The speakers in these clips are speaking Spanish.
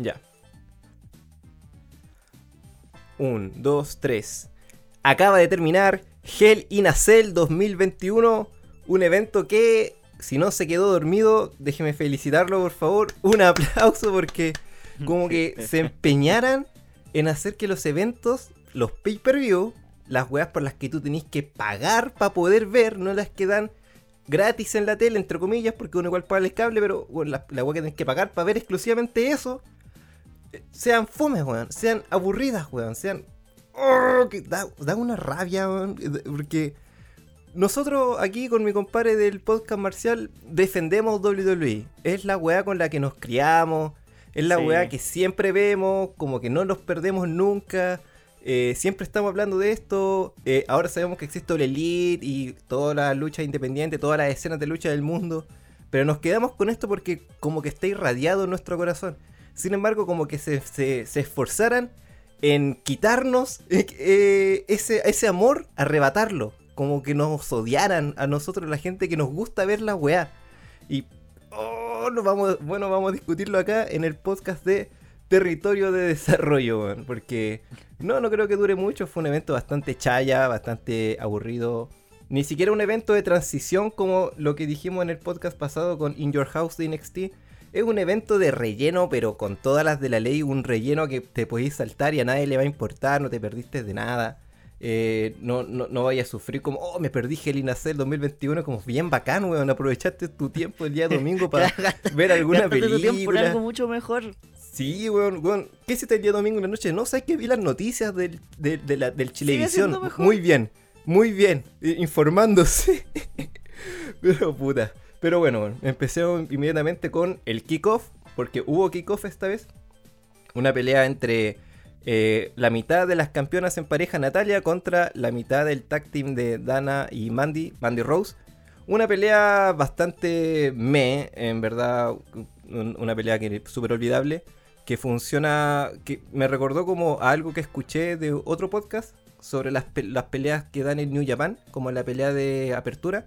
Ya. Un, dos, tres. Acaba de terminar Hell in a Cell 2021. Un evento que, si no se quedó dormido, déjeme felicitarlo por favor. Un aplauso porque como que se empeñaran en hacer que los eventos, los pay-per-view, las weas por las que tú tenés que pagar para poder ver, no las que dan gratis en la tele, entre comillas, porque uno igual paga el cable, pero la, la wea que tenés que pagar para ver exclusivamente eso, sean fomes, weón, sean aburridas, weón, sean... Oh, que da, da una rabia, weón, porque nosotros aquí con mi compadre del podcast marcial defendemos WWE. Es la weá con la que nos criamos, es la Sí. weá que siempre vemos, como que no nos perdemos nunca. eh, siempre estamos hablando de esto. eh, ahora sabemos que existe el Elite y todas las luchas independientes, todas las escenas de lucha del mundo. Pero nos quedamos con esto porque como que está irradiado en nuestro corazón. Sin embargo, como que se, se- esforzaran en quitarnos eh, eh, ese, ese amor, arrebatarlo. Como que nos odiaran a nosotros, la gente que nos gusta ver la weá. Y oh, vamos, bueno, vamos a discutirlo acá en el podcast de Territorio de Desarrollo, porque no, no creo que dure mucho. Fue un evento bastante chaya, bastante aburrido. Ni siquiera un evento de transición como lo que dijimos en el podcast pasado con In Your House de NXT. Es un evento de relleno, pero con todas las de la ley, un relleno que te podéis saltar y a nadie le va a importar, no te perdiste de nada. Eh, no, no, no vayas a sufrir como, oh, me perdí Hell in a Cell 2021, como bien bacán, weón. Aprovechaste tu tiempo el día domingo para ver alguna película. algo mucho mejor. Sí, weón, weón. ¿Qué hiciste el día domingo en la noche? No, ¿sabes que vi las noticias del, de, de la, del Chilevisión? Muy bien, muy bien. Informándose. Pero puta. Pero bueno, empecemos inmediatamente con el kickoff. Porque hubo kickoff esta vez. Una pelea entre eh, la mitad de las campeonas en pareja Natalia contra la mitad del tag team de Dana y Mandy, Mandy Rose. Una pelea bastante me, en verdad, un- una pelea que súper olvidable, que funciona, que me recordó como a algo que escuché de otro podcast sobre las, las peleas que dan en New Japan, como la pelea de apertura,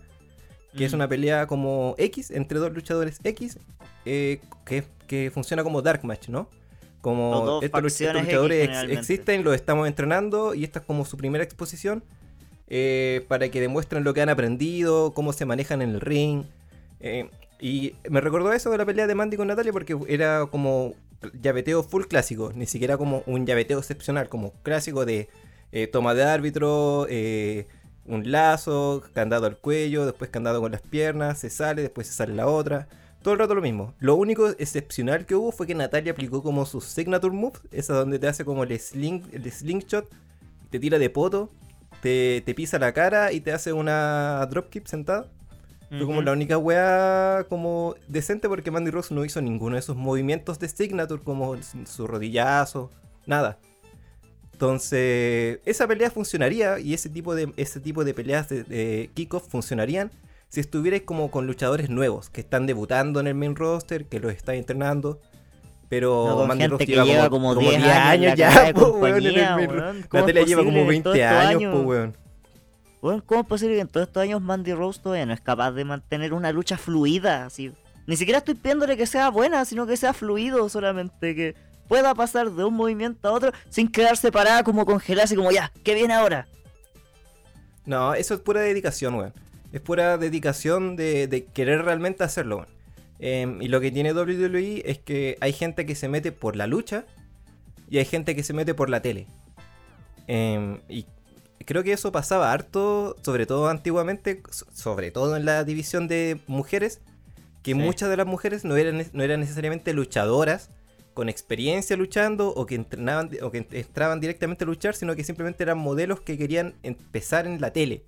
que es una pelea como X, entre dos luchadores X, eh, que, que funciona como Dark Match, ¿no? Como estos, estos X luchadores existen, los estamos entrenando y esta es como su primera exposición eh, para que demuestren lo que han aprendido, cómo se manejan en el ring. eh, y me recordó eso de la pelea de Mandy con Natalia porque era como llaveteo full clásico, ni siquiera como un llaveteo excepcional, como clásico de eh, toma de árbitro, eh, un lazo, candado al cuello, después candado con las piernas, se sale, después se sale la otra. Todo el rato lo mismo. Lo único excepcional que hubo fue que Natalia aplicó como su signature move, esa donde te hace como el, sling, el slingshot, te tira de poto, te, te pisa la cara y te hace una dropkick sentada. Fue como la única weá como decente porque Mandy Rose no hizo ninguno de esos movimientos de signature como su rodillazo, nada. Entonces, esa pelea funcionaría y ese tipo de, ese tipo de peleas de, de kickoff funcionarían si estuvierais como con luchadores nuevos que están debutando en el main roster, que los están entrenando. Pero No, Mandy gente que lleva como 10 años en la ya, po, weón, en el main weón. ¿Cómo es Natalia lleva como que en todos 20 estos años, años- po, weón. Weón, ¿cómo es posible que en todos estos años Mandy Rose todavía no es capaz de mantener una lucha fluida? Así? Ni siquiera estoy pidiéndole que sea buena, sino que sea fluido solamente, que pueda pasar de un movimiento a otro sin quedarse parada como congelada, así como ya, ¿qué viene ahora? No, eso es pura dedicación, weón. Es pura dedicación de, de querer realmente hacerlo, weón. Em, y lo que tiene WWE es que hay gente que se mete por la lucha y hay gente que se mete por la tele. Em, y creo que eso pasaba harto, sobre todo antiguamente, so- sobre todo en la división de mujeres, que Sí. muchas de las mujeres no eran, no eran necesariamente luchadoras con experiencia luchando o que entrenaban o que entraban directamente a luchar, sino que simplemente eran modelos que querían empezar en la tele.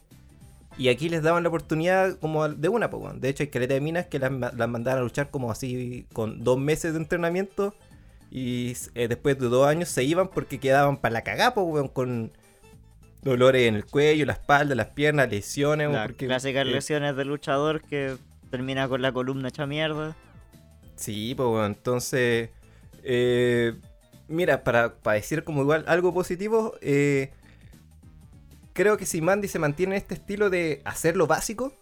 Y aquí les daban la oportunidad como de una, po. De hecho, hay caleta de minas que las, las mandaban a luchar como así con dos meses de entrenamiento. Y eh, después de dos años se iban porque quedaban para la cagá, po, con dolores en el cuello, la espalda, las piernas, lesiones. Las porque, clásicas eh, lesiones del luchador que termina con la columna hecha mierda. Sí, pues entonces, eh, mira, para, para decir como igual algo positivo, eh, creo que si Mandy se mantiene en este estilo de hacer lo básico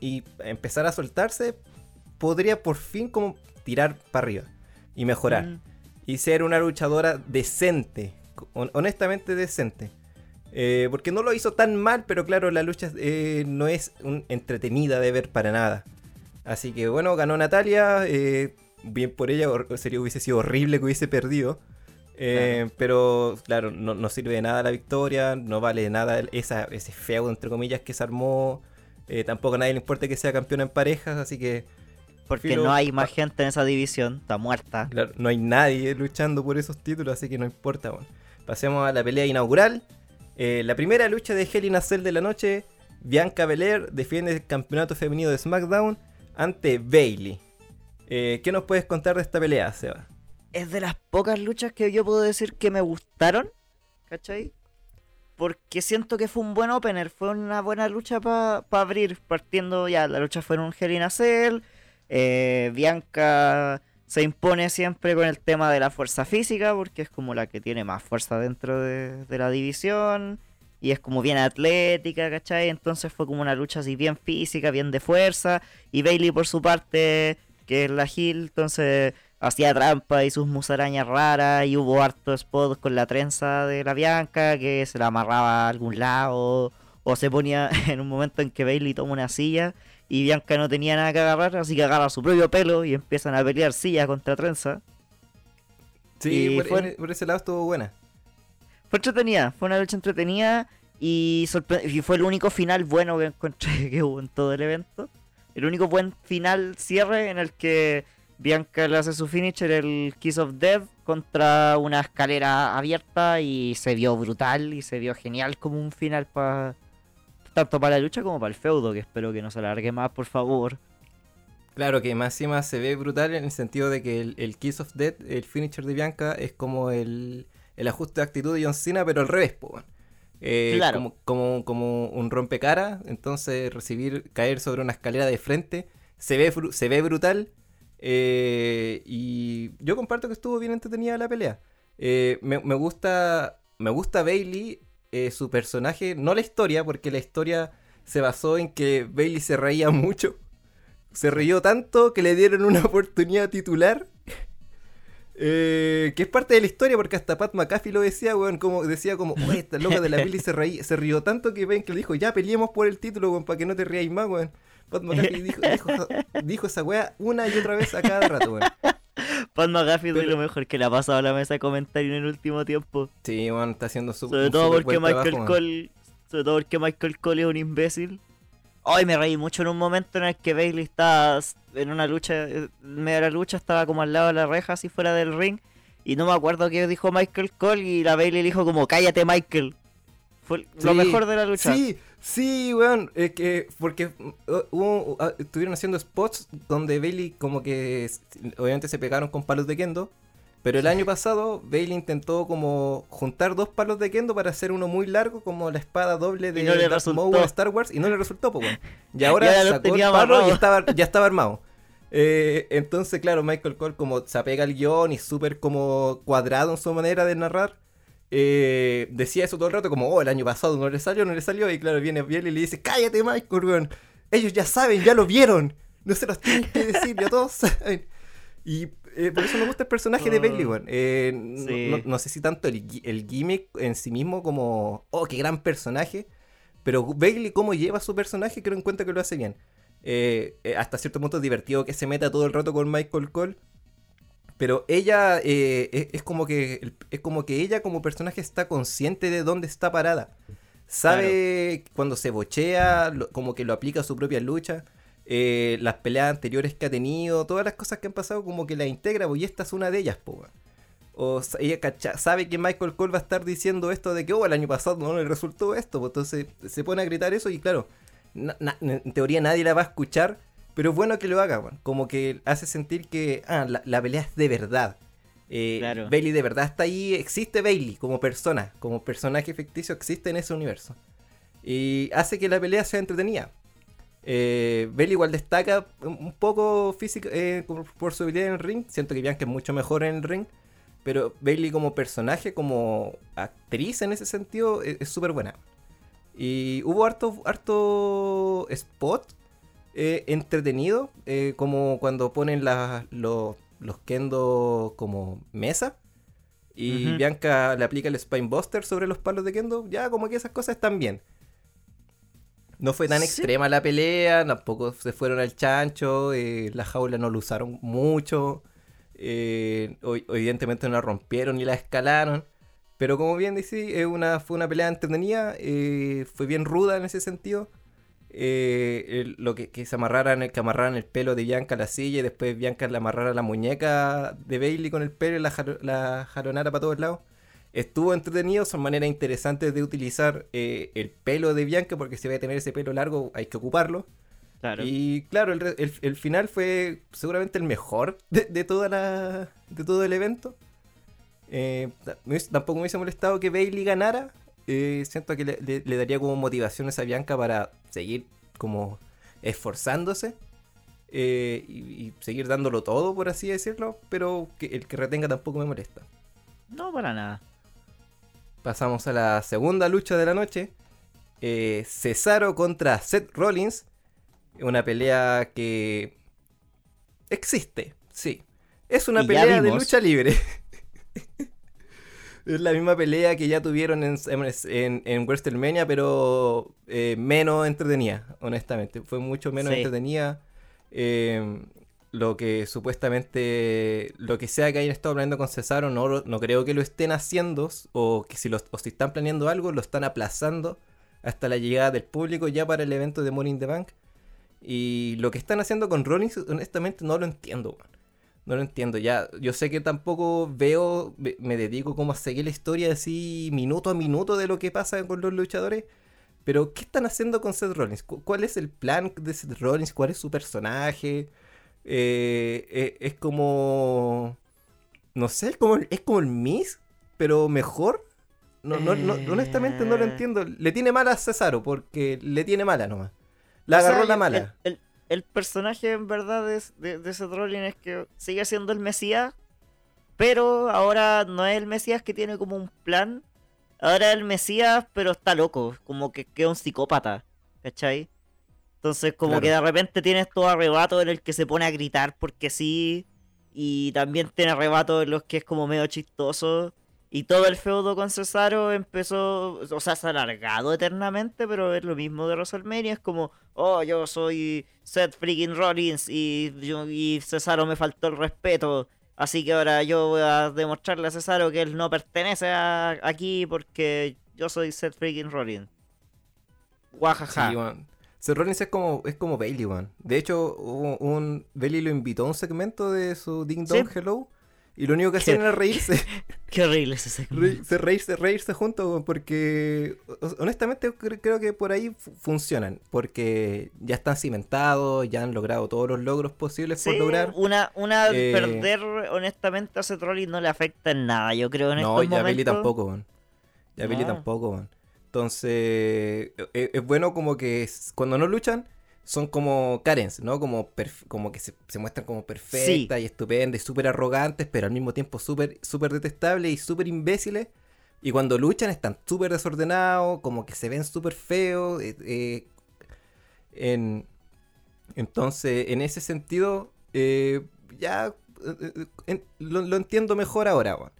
y empezar a soltarse, podría por fin como tirar para arriba y mejorar. Mm. y ser una luchadora decente, honestamente decente. Eh, porque no lo hizo tan mal, pero claro, la lucha eh, no es entretenida de ver para nada. Así que bueno, ganó Natalia. Eh, bien por ella, sería, hubiese sido horrible que hubiese perdido. Pero claro, no, sirve de nada la victoria, no vale de nada esa, ese feudo entre comillas que se armó. tampoco a nadie le importa que sea campeona en parejas, así que... Porque no hay más gente en esa división, está muerta. Claro, no hay nadie luchando por esos títulos, así que no importa. Pasemos a la pelea inaugural. Eh, la primera lucha de Hell in a Cell de la noche, Bianca Belair defiende el campeonato femenino de SmackDown ante Bailey. Eh, ¿Qué nos puedes contar de esta pelea, Seba? Es de las pocas luchas que yo puedo decir que me gustaron, ¿cachai? Porque siento que fue un buen opener, fue una buena lucha para abrir, partiendo ya, la lucha fue en un eh, Bianca se impone siempre con el tema de la fuerza física, porque es como la que tiene más fuerza dentro de, la división. Y es como bien atlética, ¿cachai? Entonces fue como una lucha así bien física, bien de fuerza. Y Bailey por su parte, que es la Hill, entonces hacía trampa y sus musarañas raras. Y hubo harto spot con la trenza de la Bianca, que se la amarraba a algún lado. O se ponía en un momento en que Bailey toma una silla y Bianca no tenía nada que agarrar, así que agarra su propio pelo y empiezan a pelear silla contra trenza. Sí, por, ese lado estuvo buena. Fue entretenida, fue una lucha entretenida y, y fue el único final bueno que encontré que hubo en todo el evento. El único buen final cierre en el que Bianca le hace su finisher, el Kiss of Death, contra una escalera abierta y se vio brutal y se vio genial como un final para tanto para la lucha como para el feudo, que espero que no se alargue más, por favor. Claro que más y más se ve brutal en el sentido de que el, Kiss of Death, el finisher de Bianca, es como el, ajuste de actitud de John Cena, pero al revés, claro. como, como, un rompecara, entonces recibir, caer sobre una escalera de frente, se ve, se ve brutal. Eh, y yo comparto que estuvo bien entretenida la pelea. Eh, me, me, gusta, me gusta Bailey eh, su personaje, no la historia, porque la historia se basó en que Bailey se reía mucho. Se rió tanto que le dieron una oportunidad titular. Eh, que es parte de la historia, porque hasta Pat McAfee lo decía, weón, como decía como, esta loca de la Bailey se, se rió tanto que ven que le dijo, ya peleemos por el título, weón, para que no te ríais más, weón. Pat McAfee dijo, dijo, esa weá una y otra vez a cada rato, weón. Pat McAfee es lo mejor que le ha pasado a la mesa de comentarios en el último tiempo. Sí, bueno, está haciendo su, sobre todo porque Michael Cole, Sobre todo porque Michael Cole es un imbécil. Hoy me reí mucho en un momento en el que Bailey estaba en una lucha, en medio de la lucha, estaba como al lado de la reja, así fuera del ring. Y no me acuerdo qué dijo Michael Cole y la Bailey le dijo como, cállate Michael. Fue lo mejor de la lucha. Sí, Sí, weón, es que porque uh, ah, estuvieron haciendo spots donde Bailey como que obviamente se pegaron con palos de kendo, pero el año pasado Bailey intentó como juntar dos palos de kendo para hacer uno muy largo como la espada doble de no Star Wars y no le resultó, pues, Y ahora sacó el palo y estaba, ya estaba armado. Eh, entonces, claro, Michael Cole como se apega al guion y súper como cuadrado en su manera de narrar eh, decía eso todo el rato, como, oh, el año pasado no le salió, no le salió. Y claro, viene Biel y le dice, cállate, Michael, Ellos ya saben, ya lo vieron. No se los tienen que decir, ya todos saben. Y eh, por eso me gusta el personaje de Bailey, weón. Eh, no, sé si tanto el, el, gimmick en sí mismo como, oh, qué gran personaje. Pero Bailey, cómo lleva su personaje, creo en cuenta que lo hace bien. hasta cierto punto es divertido que se meta todo el rato con Michael Cole. Pero ella eh, es, como que es como que ella como personaje está consciente de dónde está parada. Sabe cuando se bochea, como que lo aplica a su propia lucha. Eh, las peleas anteriores que ha tenido, todas las cosas que han pasado, como que la integra, y esta es una de ellas, po. O ella sabe que Michael Cole va a estar diciendo esto de que, oh, el año pasado no le resultó esto, pues entonces se pone a gritar eso y claro, en teoría nadie la va a escuchar, pero es bueno que lo haga, Como que hace sentir que ah, la, pelea es de verdad. Eh, Bailey de verdad está ahí, existe Bailey como persona, como personaje ficticio, existe en ese universo. Y hace que la pelea sea entretenida. Eh, Bailey igual destaca un poco física, eh, por su habilidad en el ring. Siento que Bianca es mucho mejor en el ring. Pero Bailey como personaje, como actriz en ese sentido, e-, es súper buena. Y hubo harto, harto spot eh, entretenido, eh, como cuando ponen los, los kendo como mesa. Y. Bianca le aplica el Spine Buster sobre los palos de kendo. Ya como que esas cosas están bien. No fue tan Sí. extrema la pelea, tampoco se fueron al chancho, eh, la jaula no lo usaron mucho, eh, evidentemente no la rompieron ni la escalaron, pero como bien dice, es una, fue una pelea entretenida, eh, fue bien ruda en ese sentido. Eh, lo que, que se amarraran el, que amarraran el pelo de Bianca a la silla y después Bianca le amarrara la muñeca de Bailey con el pelo y la, la jaronara para todos lados. Estuvo entretenido, son maneras interesantes de utilizar eh, el pelo de Bianca, porque si va a tener ese pelo largo hay que ocuparlo. Claro. Y claro, el, re- el- el final fue seguramente el mejor de, de toda la, de todo el evento. Eh, tampoco me hubiese molestado que Bailey ganara. Eh, siento que le, le- le daría como motivaciones a Bianca para seguir como esforzándose. eh, y, y seguir dándolo todo, por así decirlo. Pero que el que retenga tampoco me molesta. No, para nada. Pasamos a la segunda lucha de la noche. Eh, Cesaro contra Seth Rollins. Una pelea que existe, sí. Es una Y pelea de lucha libre. es la misma pelea que ya tuvieron en, en, en WrestleMania, pero eh, menos entretenida, honestamente. Fue mucho menos Sí. entretenida. Eh, lo que supuestamente, lo que sea que hayan estado planeando con Cesaro, no, no creo que lo estén haciendo, o que si, los, o si están planeando algo, lo están aplazando hasta la llegada del público ya para el evento de in the Bank. Y lo que están haciendo con Rollins, honestamente, no lo entiendo. No lo entiendo. Ya, yo sé que tampoco veo, me, dedico como a seguir la historia así minuto a minuto de lo que pasa con los luchadores. Pero, ¿qué están haciendo con Seth Rollins? ¿Cu- ¿Cuál es el plan de Seth Rollins? ¿Cuál es su personaje? Eh, eh, es como. No sé, es como, es como el Miss, pero mejor. No, no, no, honestamente no lo Eh. entiendo. Le tiene mala a Cesaro porque le tiene mala nomás. La O sea, agarró la mala. El, el- el personaje en verdad es- de, de Seth Rollins es que sigue siendo el Mesías, pero ahora no es el Mesías que tiene como un plan. Ahora es el Mesías, pero está loco, como que queda un psicópata, ¿cachai? Entonces como Claro. que de repente tiene estos arrebatos en el que se pone a gritar porque sí, y también tiene arrebatos en los que es como medio chistoso. Y todo el feudo con Cesaro empezó, o sea, se ha alargado eternamente, pero es lo mismo de WrestleMania, es como, oh, yo soy Seth freaking Rollins y, yo- y Cesaro me faltó el respeto, así que ahora yo voy a demostrarle a Cesaro que él no pertenece a- aquí porque yo soy Seth freaking Rollins. Guajaja. Sí. Seth Rollins es como, es como Bailey, weón. De hecho, hubo un, Bailey lo invitó a un segmento de su Ding Dong Sí. Hello. Y lo único que hacían era reírse. Qué horrible ese segmento. reírse, reírse, reírse juntos, porque honestamente cre- creo que por ahí fu- funcionan. Porque ya están cimentados, ya han logrado todos los logros posibles por Sí, lograr. una, una Eh, perder honestamente a Rollins no le afecta en nada, yo creo en No, estos ya Bailey momentos. tampoco, weón. Ya Bailey No. tampoco, weón. Entonces, e- es, bueno como que cuando no luchan, son como Karens, ¿no? Como, como que se, se muestran como perfectas y estupendas y súper arrogantes, pero al mismo tiempo súper súper detestables y súper imbéciles. Y cuando luchan están súper desordenados, como que se ven súper feos. eh, eh, en- entonces, en ese sentido, eh, ya en- lo, lo entiendo mejor ahora, weón.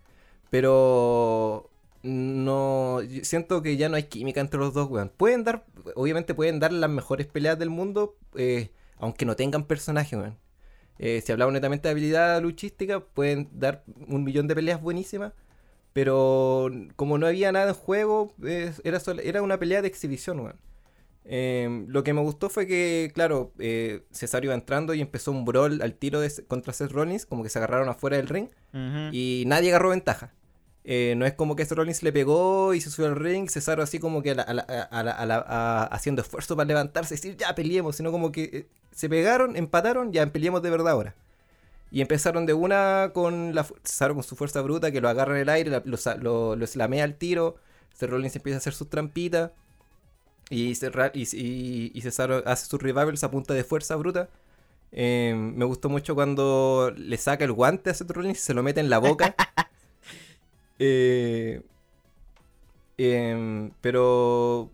Pero no siento que ya no hay química entre los dos, weón. Pueden dar, obviamente pueden dar las mejores peleas del mundo, eh, aunque no tengan personaje, weón. Eh, si hablamos netamente de habilidad luchística, pueden dar un millón de peleas buenísimas. Pero como no había nada en juego, eh, era, sol- era una pelea de exhibición, weón. Eh, lo que me gustó fue que, claro, eh, Cesaro iba entrando y empezó un brawl al tiro de, contra Seth Rollins, como que se agarraron afuera del ring y nadie agarró ventaja. Eh, no es como que Seth Rollins le pegó y se subió al ring, Cesaro así como que a la- a la- a la- haciendo esfuerzo para levantarse y decir ya peleemos, sino como que eh, se pegaron, empataron, ya peleemos de verdad ahora. Y empezaron de una con la Cesaro con su fuerza bruta que lo agarra en el aire, lo, sa- lo, lo slamea al tiro, Seth Rollins empieza a hacer sus trampitas y, y, Cesaro hace sus revivals a punta de fuerza bruta. Eh, me gustó mucho cuando le saca el guante a Seth Rollins y se lo mete en la boca. Eh, em, pero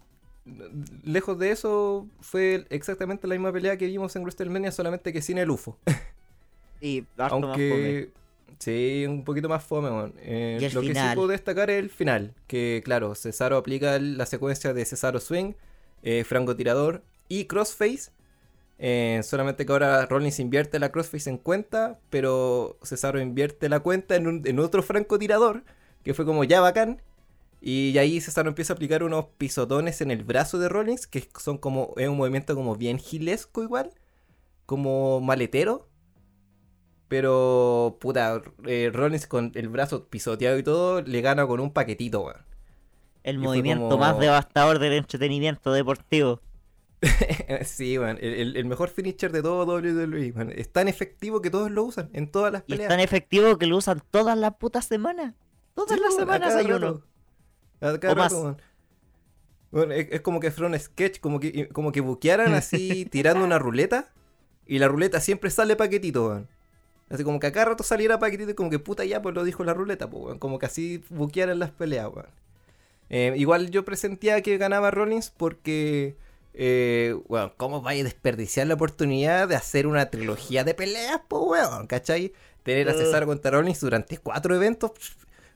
lejos de eso, fue exactamente la misma pelea que vimos en WrestleMania, solamente que sin el UFO. Más fome. Aunque. Sí, un poquito más fome. Eh, lo que sí final. puedo destacar es el final. Que, claro, Cesaro aplica la secuencia de Cesaro Swing, eh, francotirador y crossface. Eh, solamente que ahora Rollins invierte la crossface en cuenta, pero Cesaro invierte la cuenta en, un- en otro francotirador, que fue como ya bacán. Y ahí Cesaro empieza a aplicar unos pisotones en el brazo de Rollins, que son como, es un movimiento como bien gilesco igual, como maletero. Pero, puta, eh, Rollins con el brazo pisoteado y todo, le gana con un paquetito, weón. El y movimiento como- más devastador del entretenimiento deportivo. sí, weón, el, mejor finisher de todo WWE, weón. Es tan efectivo que todos lo usan en todas las Y es peleas. tan efectivo que lo usan todas las putas semanas. Todas Sí, las semanas hay uno. rato. A cada O más. rato, weón. Weón, es, es como que fuera un sketch, como que, como que buquearan así tirando una ruleta y la ruleta siempre sale paquetito, weón. Así como que a cada rato saliera paquetito y como que puta ya, pues lo dijo la ruleta, pues, weón. Como que así buquearan las peleas, weón. Eh, igual yo presentía que ganaba Rollins porque, eh, weón, ¿cómo vais a desperdiciar la oportunidad de hacer una trilogía de peleas, pues, weón? ¿Cachai? Tener a Uh. Cesaro contra Rollins durante cuatro eventos,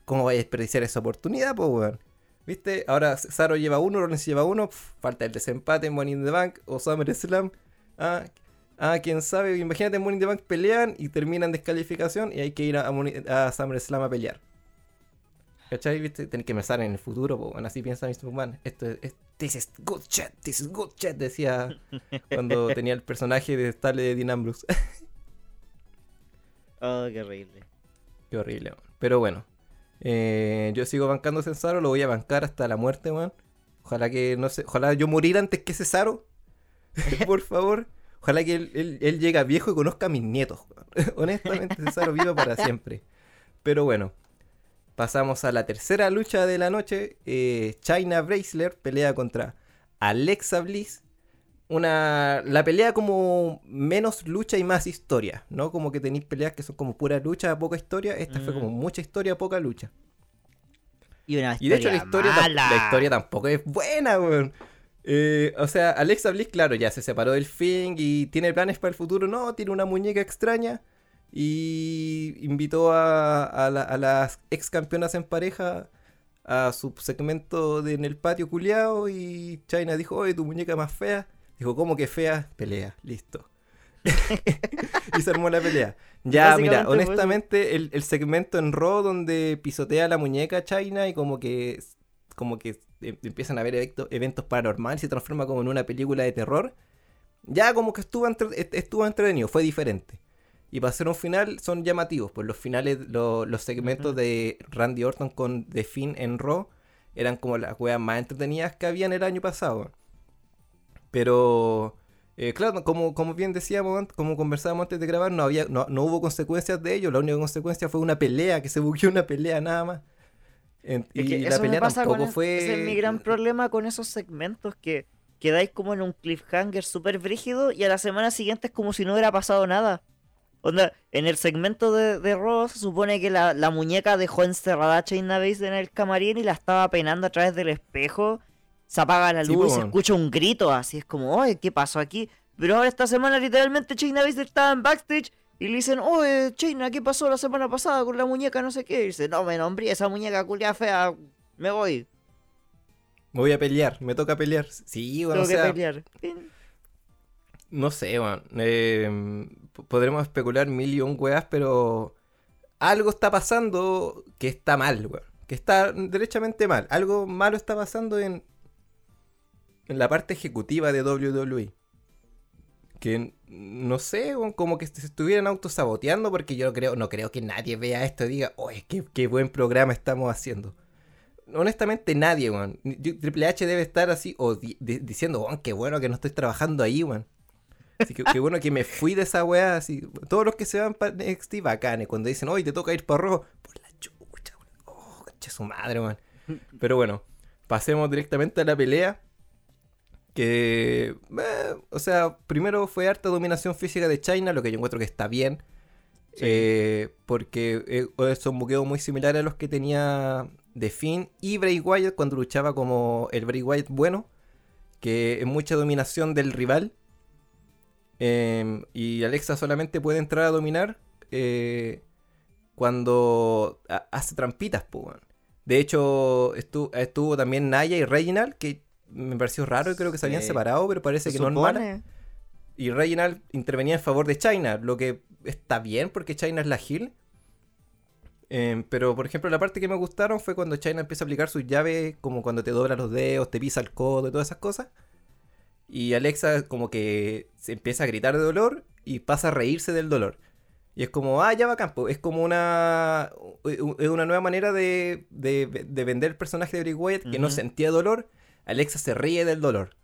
¿cómo vais a desperdiciar esa oportunidad, pues, weón? ¿Viste? Ahora Cesaro lleva uno, Rollins lleva uno, falta el desempate en Money in the Bank o SummerSlam. Ah, ah, quién sabe, imagínate en Money in the Bank pelean y terminan descalificación y hay que ir a, Money- a SummerSlam a pelear. ¿Cachai? ¿Viste? Tener que pensar en el futuro, pues, bueno, así piensa Mr. McMahon. Esto es, es- this is good shit, this is good shit, decía cuando tenía el personaje de Starle de Dean Ambrose. Oh, qué horrible. Qué horrible. Pero bueno, eh, yo sigo bancando a Cesaro, lo voy a bancar hasta la muerte, weón. Ojalá que no sé, ojalá yo morir antes que Cesaro. Por favor. Ojalá que él, él, él llegue viejo y conozca a mis nietos. Honestamente, Cesaro viva para siempre. Pero bueno, pasamos a la tercera lucha de la noche. Eh, China Braceler pelea contra Alexa Bliss. Una, la pelea como menos lucha y más historia, ¿no? Como que tenéis peleas que son como pura lucha, poca historia. Esta fue Mm. como mucha historia, poca lucha. Y una Y de hecho la historia, mala. la historia tampoco es buena, weón. Eh, o sea, Alexa Bliss, claro, ya se separó del Fing y tiene planes para el futuro. No, tiene una muñeca extraña. Y invitó a, a la- a las ex campeonas en pareja a su segmento de en el patio culiao. Y China dijo, oye, tu muñeca más fea. Dijo, ¿cómo que fea? Pelea, listo. y se armó la pelea. Ya, mira, honestamente, el, el segmento en Raw donde pisotea la muñeca China y como que como que em- empiezan a haber eventos, eventos paranormales y se transforma como en una película de terror. Ya como que estuvo, entre- est- estuvo entretenido, fue diferente. Y para hacer un final son llamativos, pues los finales, lo- los segmentos de Randy Orton con The Finn en Raw eran como las weas más entretenidas que habían el año pasado. Pero, eh, claro, como, como bien decíamos, como conversábamos antes de grabar, no, había, no, no hubo consecuencias de ello. La única consecuencia fue una pelea, que se buqueó una pelea nada más. En- Es y la me pelea pasa con tampoco es- fue... Ese es mi gran problema con esos segmentos que quedáis como en un cliffhanger súper brígido y a la semana siguiente es como si no hubiera pasado nada. Onda, en el segmento de, de Raw se supone que la, la muñeca dejó encerrada a Base en el camarín y la estaba peinando a través del espejo. Se apaga la Sí, luz y se escucha un grito así. Es como, oye, ¿qué pasó aquí? Pero ahora esta semana literalmente China Base estaba en backstage y le dicen, oye, China, ¿qué pasó la semana pasada con la muñeca? No sé qué. Y dice, no, me nombré esa muñeca culia fea, me voy. Me voy a pelear, me toca pelear. Sí, bueno, Tengo o sea, que pelear. No sé, weón. Eh, p- podremos especular mil y un weas, pero algo está pasando que está mal, weón. Que está derechamente mal. Algo malo está pasando en, en la parte ejecutiva de WWE. Que no sé, como que se estuvieran autosaboteando porque yo creo, no creo que nadie vea esto y diga, oye, qué, qué buen programa estamos haciendo. Honestamente nadie, weón. Triple H debe estar así o di- di- diciendo, weón, qué bueno que no estoy trabajando ahí, weón. Así que qué bueno que me fui de esa weá, así. Todos los que se van para NXT bacanes, cuando dicen, oye, te toca ir para rojo, por la chucha, weón. Oh, su madre, weón. Pero bueno, pasemos directamente a la pelea. Que, eh, o sea, primero fue harta dominación física de China, lo que yo encuentro que está bien. Sí. eh, porque eh, son buqueos muy similares a los que tenía The Finn y Bray Wyatt cuando luchaba como el Bray Wyatt bueno. Que es mucha dominación del rival. Em, y Alexa solamente puede entrar a dominar eh, cuando ha- hace trampitas, weón. De hecho, estuvo, estuvo también Naya y Reginald, que me pareció raro y creo que se habían Sí. separado, pero parece que no es mala. supone. Y Reginald intervenía en favor de China, lo que está bien porque China es la Hill. Eh, pero, por ejemplo, la parte que me gustaron fue cuando China empieza a aplicar sus llaves, como cuando te dobla los dedos, te pisa el codo y todas esas cosas. Y Alexa como que se empieza a gritar de dolor y pasa a reírse del dolor. Y es como, ah, ya va campo. Es como una, es una nueva manera de, de- de vender el personaje de Bray Wyatt que no sentía dolor. Alexa se ríe del dolor.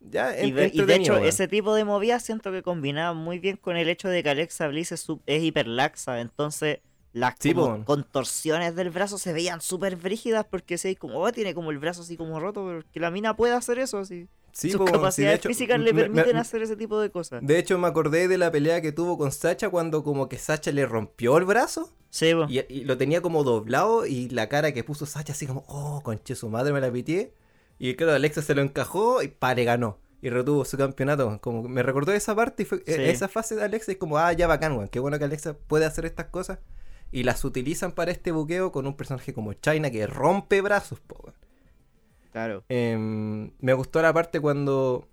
Ya, Y, de, y de hecho, ese tipo de movidas siento que combinaba muy bien con el hecho de que Alexa Bliss es, es hiperlaxa. Entonces, las Sí, como po. contorsiones del brazo se veían súper brígidas porque se como, oh, tiene como el brazo así como roto, pero que la mina puede hacer eso. Así. Sí, Sus po, sí, de capacidades hecho, físicas le me- permiten me- hacer ese tipo de cosas. De hecho, me acordé de la pelea que tuvo con Sacha cuando como que Sacha le rompió el brazo Sí, y, y lo tenía como doblado y la cara que puso Sacha así como, oh, conche su madre, me la pitié. Y claro, Alexa se lo encajó y pa, le ganó. Y retuvo su campeonato. Como que me recordó esa parte y fue Sí. eh, esa fase de Alexa. Y como, ah, ya bacán, weón. Qué bueno que Alexa puede hacer estas cosas. Y las utilizan para este buqueo con un personaje como China que rompe brazos, po, weón. Claro. Em, me gustó la parte cuando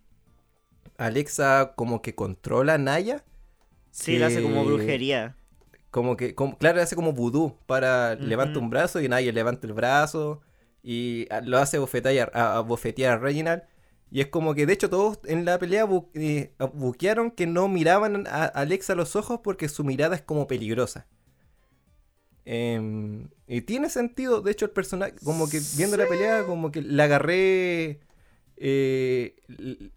Alexa como que controla a Naya. Sí, le hace como que- brujería. Como que, como- claro, hace como vudú para Ujú. levanta un brazo y Naya levanta el brazo y lo hace bofetear a, a bofetear a Reginald. Y es como que de hecho todos en la pelea bu- eh, buquearon que no miraban a Alexa a los ojos porque su mirada es como peligrosa. Em, y tiene sentido, de hecho el personaje, como que viendo la pelea, como que la agarré, eh,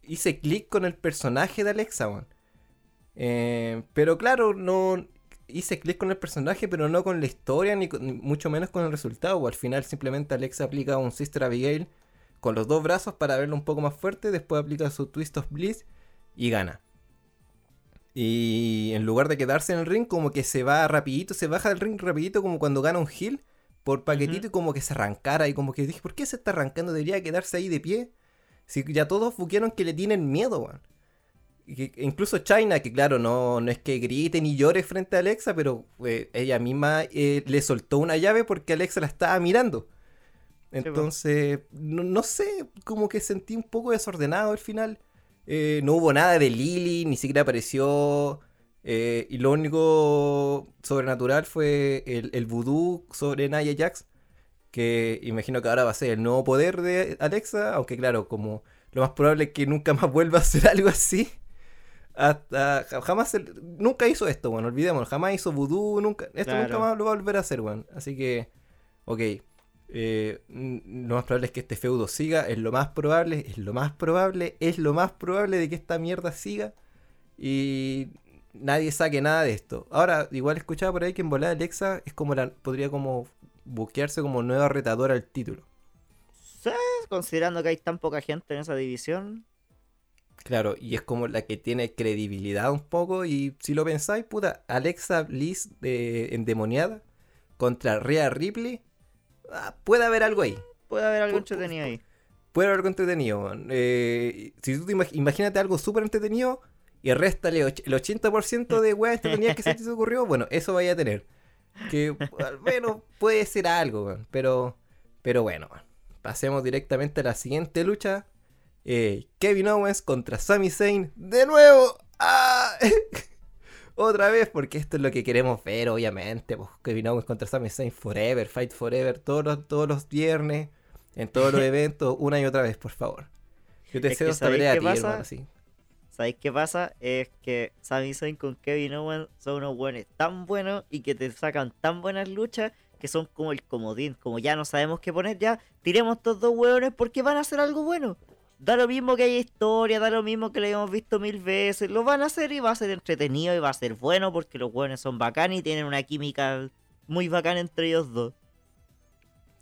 hice clic con el personaje de Alexa, weón. Eh, pero claro, no hice clic con el personaje, pero no con la historia, ni, con- ni mucho menos con el resultado. o Al final simplemente Alexa aplica un Sister Abigail con los dos brazos para verlo un poco más fuerte, después aplica su Twist of Bliss y gana. Y en lugar de quedarse en el ring, como que se va rapidito, se baja del ring rapidito, como cuando gana un heal por paquetito y como que se arrancara y como que dije, ¿por qué se está arrancando? Debería quedarse ahí de pie. Si ya todos buquearon que le tienen miedo, weón. Incluso China, que claro, no, no es que grite ni llore frente a Alexa, pero eh, ella misma eh, le soltó una llave porque Alexa la estaba mirando. Entonces, no, no sé, como que sentí un poco desordenado al final. Eh, no hubo nada de Lily, ni siquiera apareció. y lo único sobrenatural fue el, el vudú sobre Nia Jax. Que imagino que ahora va a ser el nuevo poder de Alexa. Aunque claro, como lo más probable es que nunca más vuelva a hacer algo así. Hasta ja- jamás se- nunca hizo esto, bueno, olvidémonos, jamás hizo vudú, nunca, esto nunca más lo va a volver a hacer, bueno. Así que, ok, eh, lo más probable es que este feudo siga, es lo más probable, es lo más probable, es lo más probable de que esta mierda siga y nadie saque nada de esto. Ahora, igual escuchaba por ahí que en volada Alexa es como la, podría como buquearse como nueva retadora al título. Sí, Considerando que hay tan poca gente en esa división. Claro, y es como la que tiene credibilidad un poco. Y si lo pensáis, puta, Alexa Bliss de endemoniada contra Rhea Ripley, ah, puede haber algo ahí. Puede haber algo entretenido ahí. Puede haber algo entretenido. Eh, si tú te imag- imagínate algo súper entretenido y réstale el 80% de weas entretenidas que se te ocurrió, bueno, eso vaya a tener. Que al menos puede ser algo, pero, pero bueno, pasemos directamente a la siguiente lucha. Eh, Kevin Owens contra Sami Zayn de nuevo. ¡Ah! Otra vez, porque esto es lo que queremos ver, obviamente. Pues, Kevin Owens contra Sami Zayn forever, fight forever, todos los, todos los viernes, en todos los eventos, una y otra vez, por favor. Yo te cedo esta ¿sabéis pelea a ti, pasa? hermano, sí. ¿Sabéis qué pasa? Es que Sami Zayn con Kevin Owens son unos buenos tan buenos y que te sacan tan buenas luchas que son como el comodín. Como ya no sabemos qué poner, ya tiremos estos dos hueones porque van a hacer algo bueno. Da lo mismo que haya historia, da lo mismo que lo hayamos visto mil veces. Lo van a hacer y va a ser entretenido y va a ser bueno porque los hueones son bacanes y tienen una química muy bacana entre ellos dos.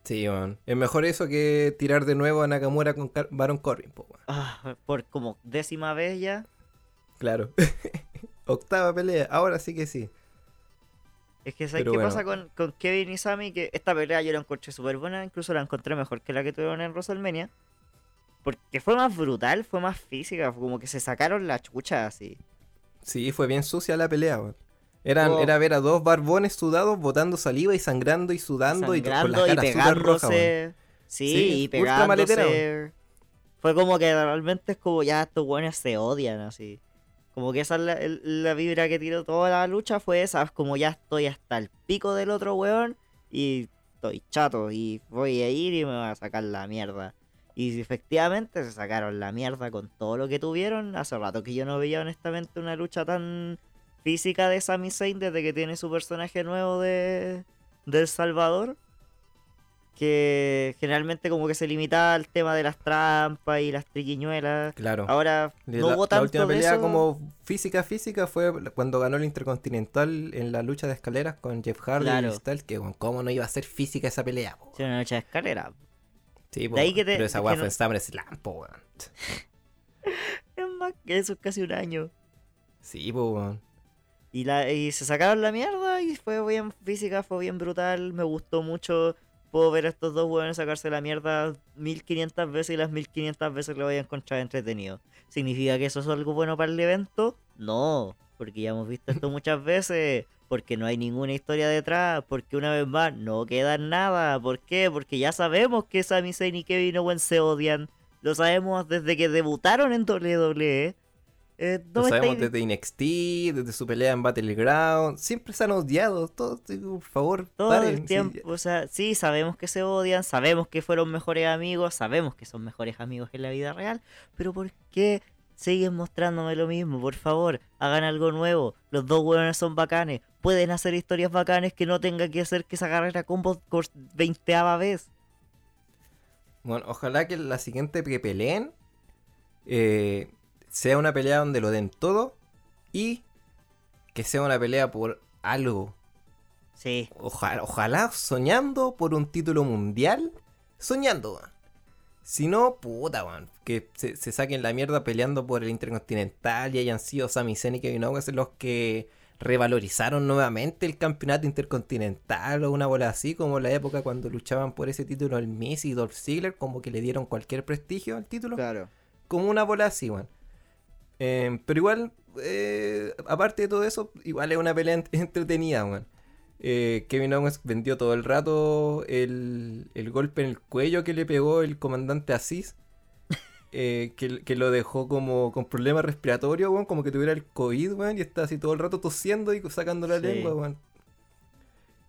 Sí, man. Es mejor eso que tirar de nuevo a Nakamura con Car- Baron Corbin, po. Ah, por como décima vez ya. Claro. Octava pelea, ahora sí que sí. Es que ¿sabes Pero qué bueno. pasa con, con Kevin y Sammy? Que esta pelea yo la encontré súper buena, incluso la encontré mejor que la que tuvieron en WrestleMania. Porque fue más brutal, fue más física, fue como que se sacaron la chucha así. Sí, fue bien sucia la pelea, weón. Eran, Oh. Era ver a dos barbones sudados botando saliva y sangrando y sudando y con la y súper roja, weón. pegándose. Sí, Sí, y pegándose. Fue como que realmente es como ya estos buenos se odian así. Como que esa es la, el- la vibra que tiró toda la lucha fue esa, es como ya estoy hasta el pico del otro weón y estoy chato y voy a ir y me voy a sacar la mierda. Y efectivamente se sacaron la mierda con todo lo que tuvieron. Hace rato que yo no veía honestamente una lucha tan física de Sami Zayn desde que tiene su personaje nuevo de, de El Salvador. Que generalmente como que se limitaba al tema de las trampas y las triquiñuelas. Claro. Ahora La- última pelea eso. como física física fue cuando ganó el Intercontinental en la lucha de escaleras con Jeff Hardy Claro. y Styles, que cómo no iba a ser física esa pelea? Sí, una lucha de escalera. Sí, po, De ahí que te- pero esa weá no- fue en SummerSlam, po, weón. Es más que eso es casi un año. Sí, po, weón. Y, la, y se sacaron la mierda y fue bien física, fue bien brutal, me gustó mucho. Puedo ver a estos dos hueones sacarse la mierda 1500 veces y las 1500 veces lo voy a encontrar entretenido. ¿Significa que eso es algo bueno para el evento? No, porque ya hemos visto esto muchas veces. Porque no hay ninguna historia detrás. Porque una vez más no queda nada. ¿Por qué? Porque ya sabemos que Sami Zayn y Kevin Owens se odian. Lo sabemos desde que debutaron en WWE. Eh, no Lo sabemos estáis- desde NXT, desde su pelea en Battleground. Siempre se han odiado. Todos, digo, por favor, Todo paren. el sí, tiempo, o sea, sí, sabemos que se odian, sabemos que fueron mejores amigos, sabemos que son mejores amigos en la vida real, pero ¿por qué siguen mostrándome lo mismo? Por favor, hagan algo nuevo. Los dos hueones son bacanes, pueden hacer historias bacanes que no tenga que hacer que se agarren a combos por 20 vez. Bueno, ojalá que la siguiente que peleen eh, sea una pelea donde lo den todo y que sea una pelea por algo. Sí, Ojalá, ojalá soñando por un título mundial. Soñando. Si no, puta, weón. Que se, se saquen la mierda peleando por el Intercontinental y hayan sido Sami Zayn y Kevin Owens los que revalorizaron nuevamente el campeonato intercontinental o una bola así, como la época cuando luchaban por ese título el Miz y Dolph Ziggler, como que le dieron cualquier prestigio al título claro. como una bola así, weón. Eh, pero igual, eh, aparte de todo eso, igual es una pelea ent- entretenida, weón. Eh, Kevin Owens vendió todo el rato el, el golpe en el cuello que le pegó el comandante Asís. eh, que, que lo dejó como con problemas respiratorios, weón, como que tuviera el COVID, weón, y está así todo el rato tosiendo y sacando la Sí. lengua, weón.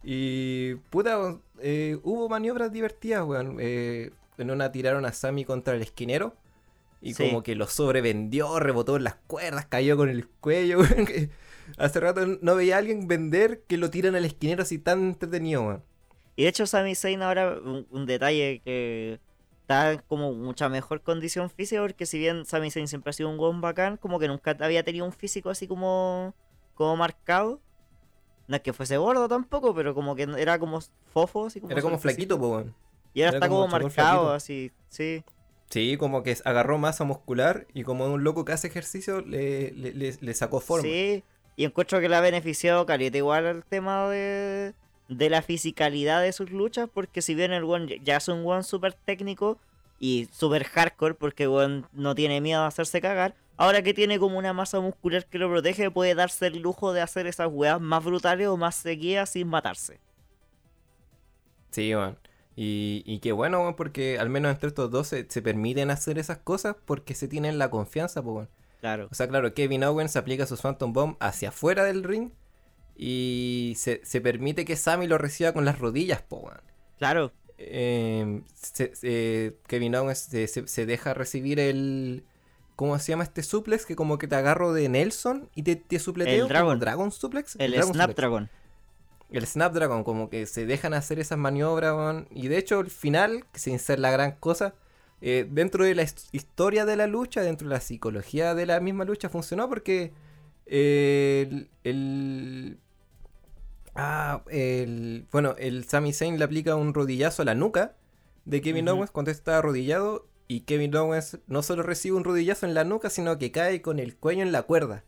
Y puta, eh, hubo maniobras divertidas, weón. En una tiraron a Sammy contra el esquinero. Y Sí. como que lo sobrevendió, rebotó en las cuerdas, cayó con el cuello, weón. Hace rato no veía a alguien vender que lo tiran al esquinero así tan entretenido, weón. Y de hecho Sami Zayn ahora, un, un detalle que está en como mucha mejor condición física, porque si bien Sami Zayn siempre ha sido un buen bacán, como que nunca había tenido un físico así como, como marcado. No es que fuese gordo tampoco, pero como que era como fofo, así como Era como flaquito, po, weón. Y ahora era está como marcado, flaquito. así, sí. Sí, como que agarró masa muscular y como un loco que hace ejercicio le, le, le- le sacó forma. Sí, y encuentro que le ha beneficiado caleta igual al tema de, de la fisicalidad de sus luchas, porque si bien el one ya es un one súper técnico y súper hardcore, porque one no tiene miedo a hacerse cagar, ahora que tiene como una masa muscular que lo protege, puede darse el lujo de hacer esas weas más brutales o más seguidas sin matarse. Sí, weón. Y, y qué bueno, weón, porque al menos entre estos dos se, se permiten hacer esas cosas porque se tienen la confianza, pues. Claro. O sea, claro, Kevin Owens aplica su Phantom Bomb hacia afuera del ring y se, se permite que Sammy lo reciba con las rodillas, po, weón. Claro. Eh, se- se- Kevin Owens se, deja recibir el... ¿Cómo se llama este suplex? Que como que te agarro de Nelson y te, te supleteo. El Dragon. Dragon Suplex. El, Dragon Suplex. Snapdragon. El Snapdragon, como que se dejan hacer esas maniobras, weón. Y de hecho, el final, sin ser la gran cosa, eh, dentro de la his- historia de la lucha, dentro de la psicología de la misma lucha, funcionó porque eh, el, el- Ah, el. Bueno, el Sami Zayn le aplica un rodillazo a la nuca de Kevin. Owens cuando está arrodillado. Y Kevin Owens no solo recibe un rodillazo en la nuca, sino que cae con el cuello en la cuerda.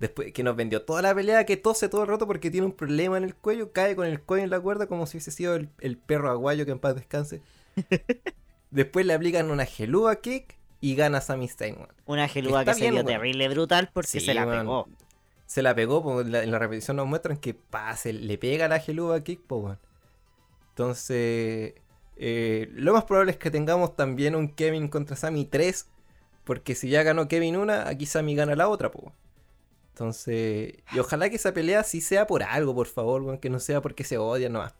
Después que nos vendió toda la pelea, que tose todo el rato porque tiene un problema en el cuello, cae con el cuello en la cuerda como si hubiese sido el, el perro aguayo que en paz descanse. Después le aplican una gelúa kick y gana Sami Zayn, weón. Una geluda Está que se bien, vio terrible brutal porque Sí, se la pegó. se la pegó, po, en, la, repetición nos muestran que pa, se le pega la Geluba Kick, weón. Entonces, eh, lo más probable es que tengamos también un Kevin contra Sammy 3, porque si ya ganó Kevin una, aquí Sammy gana la otra, po. Entonces, y ojalá que esa pelea sí sea por algo, por favor, weón, que no sea porque se odian nomás.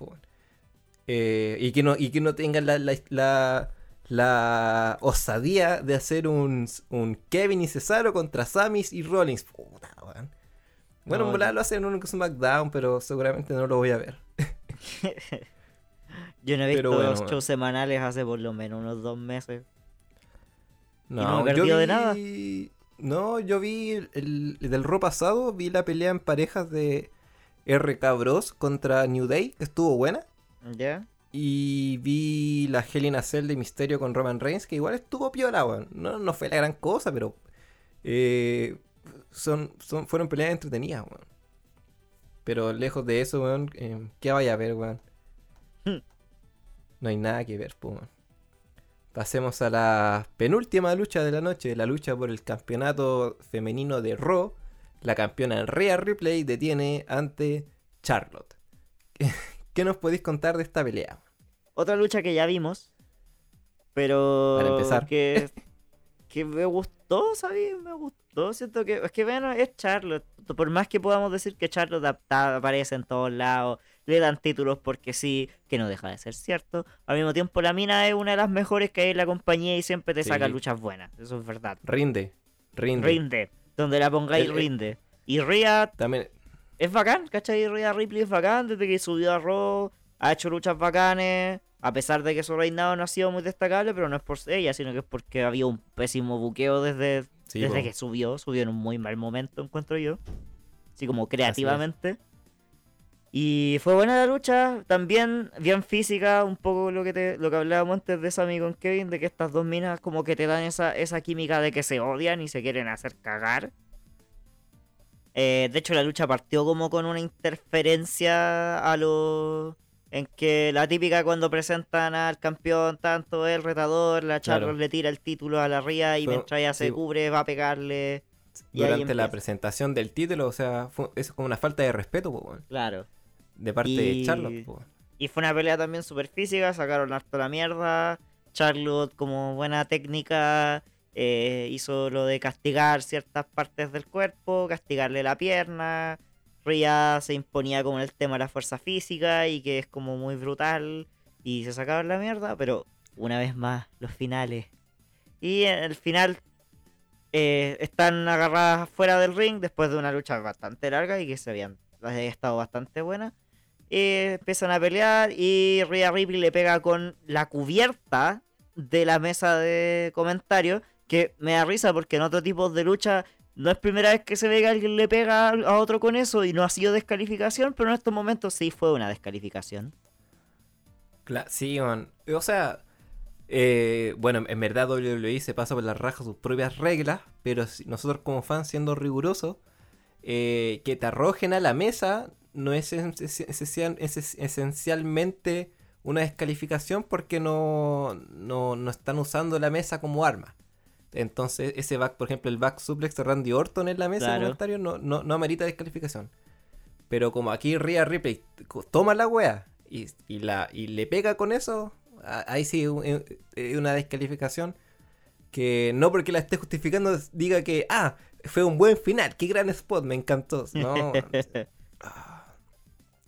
Eh, y, que no, y que no tengan la, la, la, la osadía de hacer un, un Kevin y Cesaro contra Samis y Rollins. Puta, weón. Bueno, No, lo hacen en un SmackDown, pero seguramente no lo voy a ver. Yo no he visto bueno, los bueno. shows semanales hace por lo menos unos dos meses. no No, me he perdido de nada. No, yo vi el, el- del Raw pasado, vi la pelea en parejas de RK Bros contra New Day, que estuvo buena. ¿Ya? Y vi la Hell in a Cell de Misterio con Roman Reigns, que igual estuvo piola, weón. No, no fue la gran cosa, pero eh, son, son, fueron peleas entretenidas, weón. Pero lejos de eso, weón, eh, ¿qué vaya a ver, weón? Hmm. No hay nada que ver, weón. Pasemos a la penúltima lucha de la noche, la lucha por el campeonato femenino de Raw. La campeona Rhea Ripley detiene ante Charlotte. ¿Qué nos podéis contar de esta pelea? Otra lucha que ya vimos. Pero. Para empezar. Que, que me gustó, ¿sabes? Me gustó. Siento que. Es que bueno, es Charlotte. Por más que podamos decir que Charlotte aparece en todos lados, le dan títulos porque sí, que no deja de ser cierto. Al mismo tiempo, la mina es una de las mejores que hay en la compañía y siempre te saca Sí. luchas buenas. Eso es verdad. Rinde, rinde. Rinde. Donde la pongáis, rinde. Y Rhea También, es bacán, ¿cachai? Rhea Ripley es bacán desde que subió a Raw, ha hecho luchas bacanes, a pesar de que su reinado no ha sido muy destacable, pero no es por ella, sino que es porque había un pésimo buqueo desde, sí, desde po. que subió, subió en un muy mal momento, encuentro yo, así como creativamente. Y fue buena la lucha, también bien física, un poco lo que te, lo que hablábamos antes de Sammy con Kevin, de que estas dos minas como que te dan esa, esa química de que se odian y se quieren hacer cagar. Eh, de hecho, la lucha partió como con una interferencia a lo. En que la típica cuando presentan al campeón, tanto el retador, la Charlotte Claro. le tira el título a la Ría y mientras ella se sí. cubre va a pegarle. durante la presentación del título, o sea, fue, es como una falta de respeto, po, Claro. de parte Y- de Charlotte. po. Y fue una pelea también super física, sacaron harto la mierda. Charlotte, como buena técnica, eh, hizo lo de castigar ciertas partes del cuerpo, castigarle la pierna. Rhea se imponía como el tema de la fuerza física y que es como muy brutal. Y se sacaron la mierda, pero una vez más, los finales. Y en el final eh, están agarradas fuera del ring después de una lucha bastante larga y que se habían había estado bastante buena. Eh, empiezan a pelear y Rhea Ripley le pega con la cubierta de la mesa de comentarios. Que me da risa porque en otro tipo de lucha no es primera vez que se ve que alguien le pega a otro con eso y no ha sido descalificación, pero en estos momentos sí fue una descalificación. Cla- sí, man. O sea, eh, bueno, en verdad WWE se pasa por la raja sus propias reglas, pero nosotros como fans siendo rigurosos, eh, que te arrojen a la mesa no es es esencialmente una descalificación porque no, no, no están usando la mesa como arma. Entonces, ese back, por ejemplo, el back suplex de Randy Orton en la mesa de comentarios no, no, no amerita descalificación. Pero como aquí Rhea Ripley toma la wea y, y la, y le pega con eso, ahí sí es es una descalificación. Que no porque la esté justificando diga que, ah, fue un buen final, qué gran spot, me encantó. No, ah,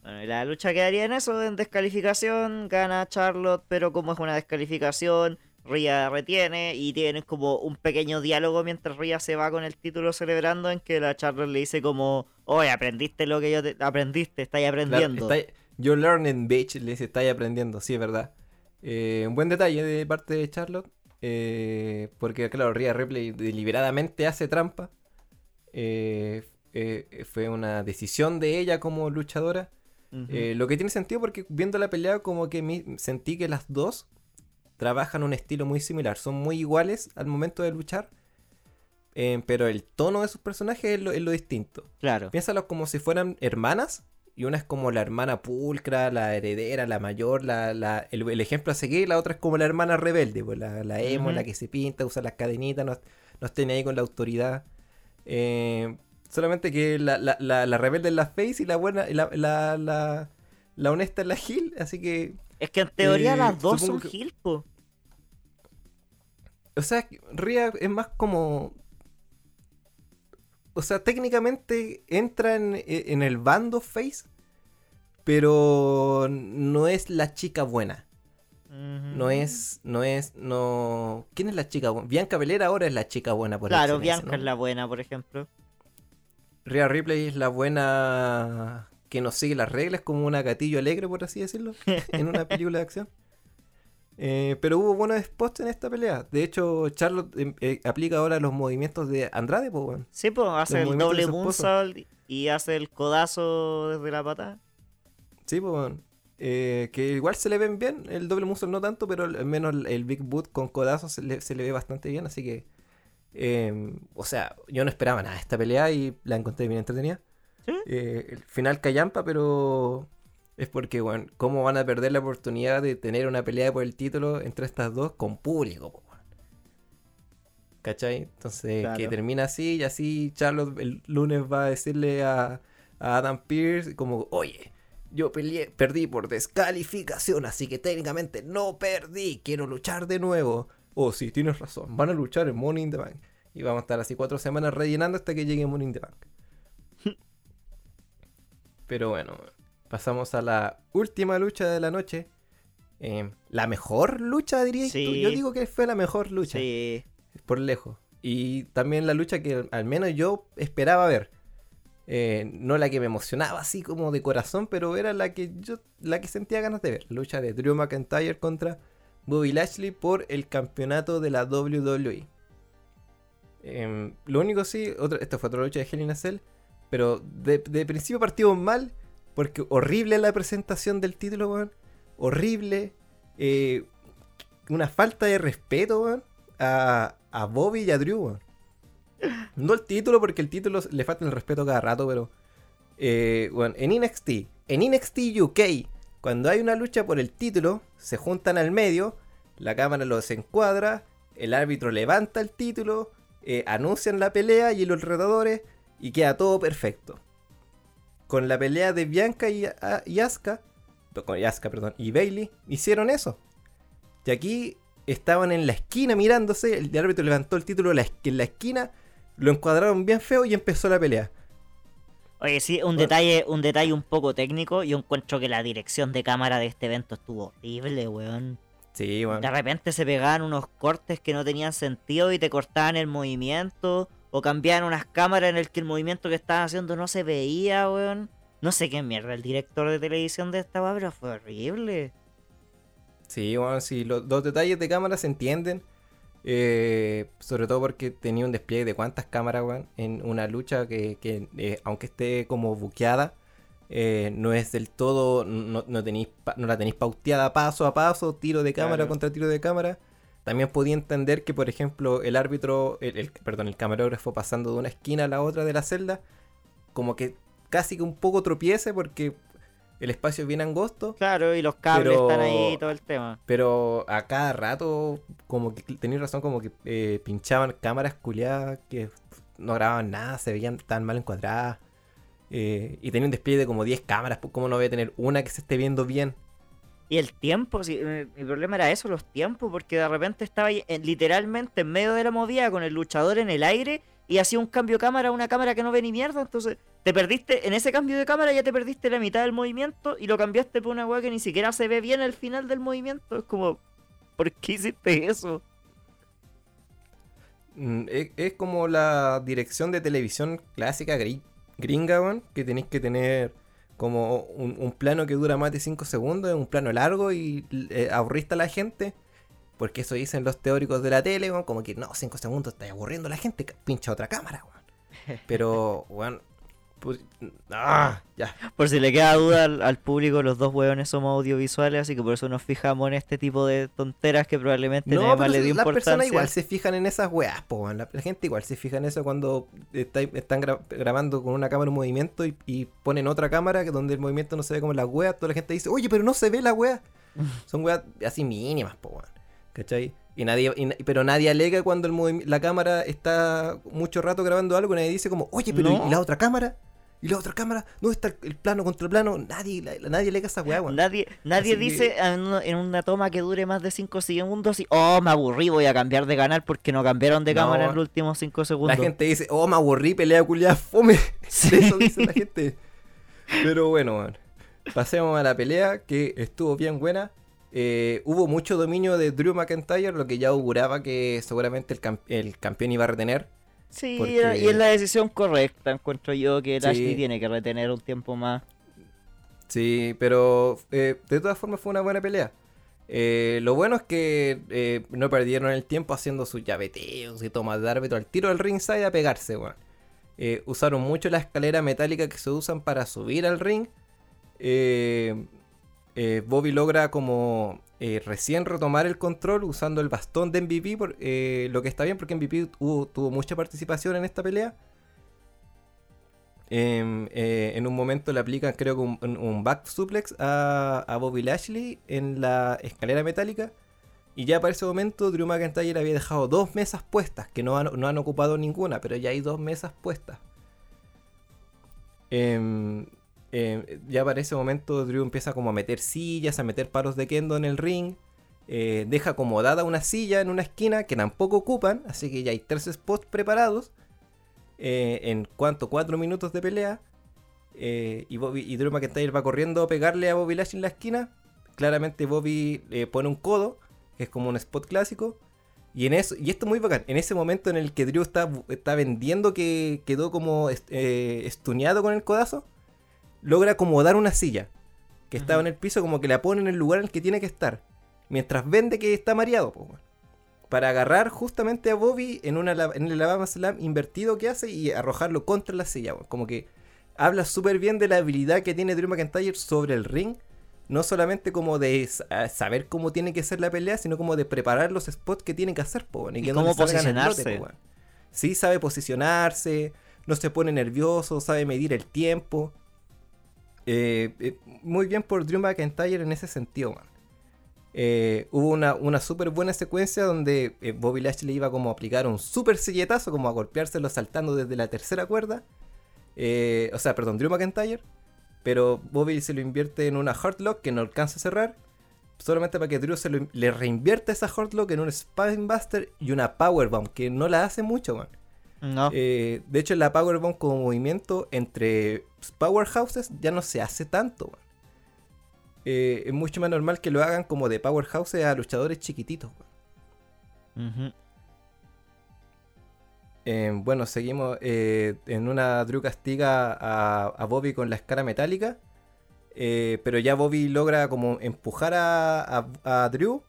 Bueno, y la lucha quedaría en eso, en descalificación, gana Charlotte, pero como es una descalificación, Rhea retiene y tienen como un pequeño diálogo mientras Rhea se va con el título celebrando en que la Charlotte le dice como, oye, aprendiste lo que yo te... aprendiste, estáis claro, aprendiendo. está- you're learning, bitch, le dice, estáis aprendiendo, sí, es verdad. Eh, un buen detalle de parte de Charlotte, eh, porque claro, Rhea Ripley deliberadamente hace trampa. Eh, eh, fue una decisión de ella como luchadora. Lo que tiene sentido porque viendo la pelea como que mi- sentí que las dos trabajan un estilo muy similar. Son muy iguales al momento de luchar. eh, pero el tono de sus personajes es lo, es lo distinto. claro. Piénsalos como si fueran hermanas. Y una es como la hermana pulcra, la heredera, la mayor, la, la- el, el ejemplo a seguir. La otra es como la hermana rebelde, pues, la, la emo, la que se pinta, usa las cadenitas, no, no ni ahí con la autoridad. Eh, Solamente que la, la, rebelde es la Face y la buena, y la, la, honesta es la Gil, así que. Es que en teoría Eh, las dos son que- Gil, po. O sea, Ria es más como. O sea, técnicamente entra en, en el bando Face, pero no es la chica buena. No es, no es, no. ¿Quién es la chica buena? Bianca Belair ahora es la chica buena por Claro, Bianca ¿no? es la buena, por ejemplo. Rhea Ripley es la buena que nos sigue las reglas como una gatillo alegre, por así decirlo, en una película de acción. Eh, pero hubo buenos spots en esta pelea. De hecho, Charlotte eh, eh, aplica ahora los movimientos de Andrade, pues. Sí, pues hace Los el doble moonsault y hace el codazo desde la patada. Sí, pues. Eh, que igual se le ven bien, el doble muscle no tanto, pero al menos el, Big Boot con codazos se le, se le ve bastante bien, así que... eh, o sea, yo no esperaba nada de esta pelea y la encontré bien entretenida. ¿Sí? El final callampa, pero es porque, bueno, ¿cómo van a perder la oportunidad de tener una pelea por el título entre estas dos con público? po? ¿Cachai? Entonces, Claro. que termina así y así Charlotte el lunes va a decirle a, a Adam Pierce como, oye, yo peleé, perdí por descalificación, así que técnicamente no perdí, quiero luchar de nuevo. Oh, sí, tienes razón, van a luchar en Money in the Bank. Y vamos a estar así cuatro semanas rellenando hasta que llegue Money in the Bank. Pero bueno, pasamos a la última lucha de la noche. Eh, la mejor lucha, diría Sí. Yo digo que fue la mejor lucha, Sí. por lejos. Y también la lucha que al menos yo esperaba ver. Eh, no la que me emocionaba así como de corazón, pero era la que yo la que sentía ganas de ver. La lucha de Drew McIntyre contra Bobby Lashley por el campeonato de la WWE. Em, lo único sí, otra, esta fue otra lucha de Hell in a Cell, pero de, de principio partimos mal, porque horrible la presentación del título, weón. Horrible. eh, una falta de respeto, weón, a, a Bobby y a Drew, weón. No el título, porque el título le falta el respeto cada rato, pero. eh, bueno, en NXT, en NXT UK, cuando hay una lucha por el título, se juntan al medio, la cámara los encuadra, el árbitro levanta el título, eh, anuncian la pelea y los retadores, y queda todo perfecto. Con la pelea de Bianca y, a- y Asuka, con Asuka, perdón, y Bailey, hicieron eso. Y aquí estaban en la esquina mirándose, el árbitro levantó el título en la, en la esquina, lo encuadraron bien feo y empezó la pelea. Oye, sí, un Bueno. detalle, un detalle un poco técnico. Yo encuentro que la dirección de cámara de este evento estuvo horrible, weón. Sí, bueno. De repente se pegaban unos cortes que no tenían sentido y te cortaban el movimiento. O cambiaban unas cámaras en el que el movimiento que estaban haciendo no se veía, weón. No sé qué mierda el director de televisión de esta weá, pero fue horrible. Sí, bueno, sí, los, los detalles de cámara se entienden. eh, sobre todo porque tenía un despliegue de cuántas cámaras, weón, en una lucha que, que, eh, aunque esté como buqueada, eh, no es del todo, no, no, tenéis, pa- no la tenéis pauteada paso a paso, tiro de cámara Claro. contra tiro de cámara. También podía entender que, por ejemplo, el árbitro, el, el- perdón, el camarógrafo pasando de una esquina a la otra de la celda, como que casi que un poco tropiece porque el espacio es bien angosto. Claro, y los cables Pero- están ahí y todo el tema. Pero a cada rato, como que tenéis razón, como que eh, pinchaban cámaras culiadas que no grababan nada, se veían tan mal encuadradas. eh, y tenía un despliegue de como 10 cámaras, pues cómo no voy a tener una que se esté viendo bien. Y el tiempo, sí, eh, mi problema era eso, los tiempos, porque de repente estaba literalmente en medio de la movida con el luchador en el aire y hacía un cambio de cámara a una cámara que no ve ni mierda, entonces te perdiste, en ese cambio de cámara ya te perdiste la mitad del movimiento y lo cambiaste por una weá que ni siquiera se ve bien al final del movimiento, es como, ¿por qué hiciste eso? Mm, Es, es como la dirección de televisión clásica gri- gringa, que tenéis que tener como un, un plano que dura más de 5 segundos, es un plano largo y eh, aburriste a la gente. Porque eso dicen los teóricos de la tele, como que no, 5 segundos está aburriendo a la gente, pincha otra cámara, weón. Pero, weón, pues, ah, ya. Por si le queda duda al, al público, los dos weones somos audiovisuales, así que por eso nos fijamos en este tipo de tonteras que probablemente No, más pero le dio las personas igual se fijan en esas weas, po, la, la gente igual se fija en eso cuando está- están gra- grabando con una cámara en movimiento y, y ponen otra cámara que donde el movimiento no se ve como las weas, toda la gente dice, oye, pero no se ve la wea. Son weas así mínimas, po, weón. ¿Cachai? Y nadie, y pero nadie alega cuando el la cámara está mucho rato grabando algo. Nadie dice como, oye, pero No. ¿y la otra cámara? ¿Y la otra cámara? ¿Dónde está el, plano contra el plano? Nadie, la- nadie alega esa weá, weón. Nadie, nadie Así dice en una, en una toma que dure más de 5 segundos y, oh, me aburrí, voy a cambiar de canal porque no cambiaron de No. cámara en los últimos 5 La segundos. gente dice, oh, me aburrí, pelea culiada, fome. Sí. Eso dice la gente. Pero bueno, weón. pasemos a la pelea que estuvo bien buena. Eh, hubo mucho dominio de Drew McIntyre, lo que ya auguraba que seguramente el, cam- el campeón iba a retener. Sí, porque- y es la decisión correcta, encuentro yo que Sí. Lashley tiene que retener un tiempo más. Sí, pero eh, de todas formas fue una buena pelea. Eh, lo bueno es que eh, no perdieron el tiempo haciendo sus llaveteos y tomas de árbitro al tiro del ringside a pegarse, weón. Eh, usaron mucho la escalera metálica que se usan para subir al ring. Bobby logra como eh, recién retomar el control usando el bastón de MVP, por- eh, lo que está bien porque MVP tuvo mucha participación en esta pelea. Em, eh, en un momento le aplican creo que un, back suplex a, Bobby Lashley en la escalera metálica. Y ya para ese momento Drew McIntyre había dejado dos mesas puestas, que no han, no han ocupado ninguna, pero ya hay dos mesas puestas. Em, ya para ese momento Drew empieza como a meter sillas, a meter palos de kendo en el ring. eh, deja acomodada una silla en una esquina que tampoco ocupan, así que ya hay tres spots preparados. eh, en cuanto cuatro minutos de pelea. eh, y, Bobby, Drew McIntyre va corriendo a pegarle a Bobby Lashley en la esquina. Claramente Bobby pone un codo, que es como un spot clásico. Y, en eso, y esto es muy bacán. En ese momento en el que Drew está, está vendiendo que quedó como est- eh, estuneado con el codazo, logra acomodar una silla que estaba en el piso, como que la pone en el lugar en el que tiene que estar. Mientras vende que está mareado, para agarrar justamente a Bobby en, una, en el Alabama Slam invertido que hace y arrojarlo contra la silla. Como que habla súper bien de la habilidad que tiene Drew McIntyre sobre el ring. No solamente como de sa- saber cómo tiene que ser la pelea, sino como de preparar los spots que tiene que hacer, po, Y que cómo lote, posicionarse. po. Sí, sabe posicionarse, no se pone nervioso, sabe medir el tiempo. Eh, eh, muy bien por Drew McIntyre en ese sentido, man. Eh, hubo una, una súper buena secuencia donde Bobby Lashley iba como a aplicar un súper silletazo, como a golpeárselo saltando desde la tercera cuerda. O sea, perdón, Drew McIntyre. Pero Bobby se lo invierte en una Hardlock que no alcanza a cerrar. Solamente para que Drew se le reinvierta esa Hardlock en un Spinebuster y una Powerbomb, que no la hace mucho, man. No. Eh, de hecho, la Powerbomb como movimiento entre powerhouses ya no se hace tanto. Eh, es mucho más normal que lo hagan como de powerhouses a luchadores chiquititos. Eh, bueno, seguimos en una Drew castiga a, a Bobby con la escala metálica. pero ya Bobby logra como empujar a, a- a Drew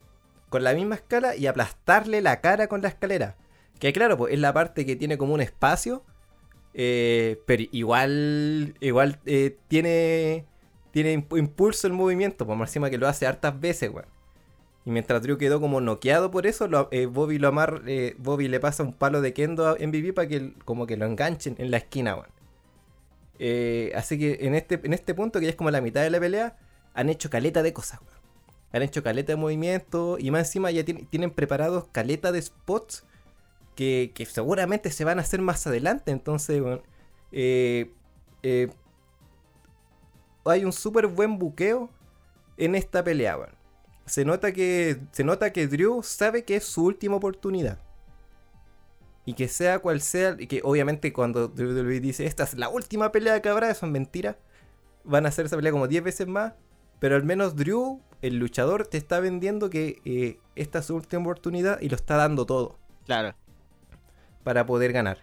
con la misma escala y aplastarle la cara con la escalera. Que claro, pues es la parte que tiene como un espacio. eh, pero igual, igual eh, tiene, tiene imp- impulso el movimiento, por encima que lo hace hartas veces, weón. Y mientras Drew quedó como noqueado por eso, eh, Bobby lo amarra, eh, Bobby le pasa un palo de kendo a MVP para que como que lo enganchen en la esquina, weón. Así que en este, en este punto, que ya es como la mitad de la pelea, han hecho caleta de cosas, weón. Han hecho caleta de movimiento y más encima ya tien- tienen preparados caleta de spots que, seguramente se van a hacer más adelante. Entonces, weón, eh, eh, hay un súper buen buqueo en esta pelea, weón. Se nota que. Se nota que Drew sabe que es su última oportunidad. Y que sea cual sea. Y que obviamente cuando WWE dice esta es la última pelea que habrá, eso es mentira. Van a hacer esa pelea como 10 veces más. Pero al menos Drew, el luchador, te está vendiendo que eh, esta es su última oportunidad y lo está dando todo Claro. Para poder ganar.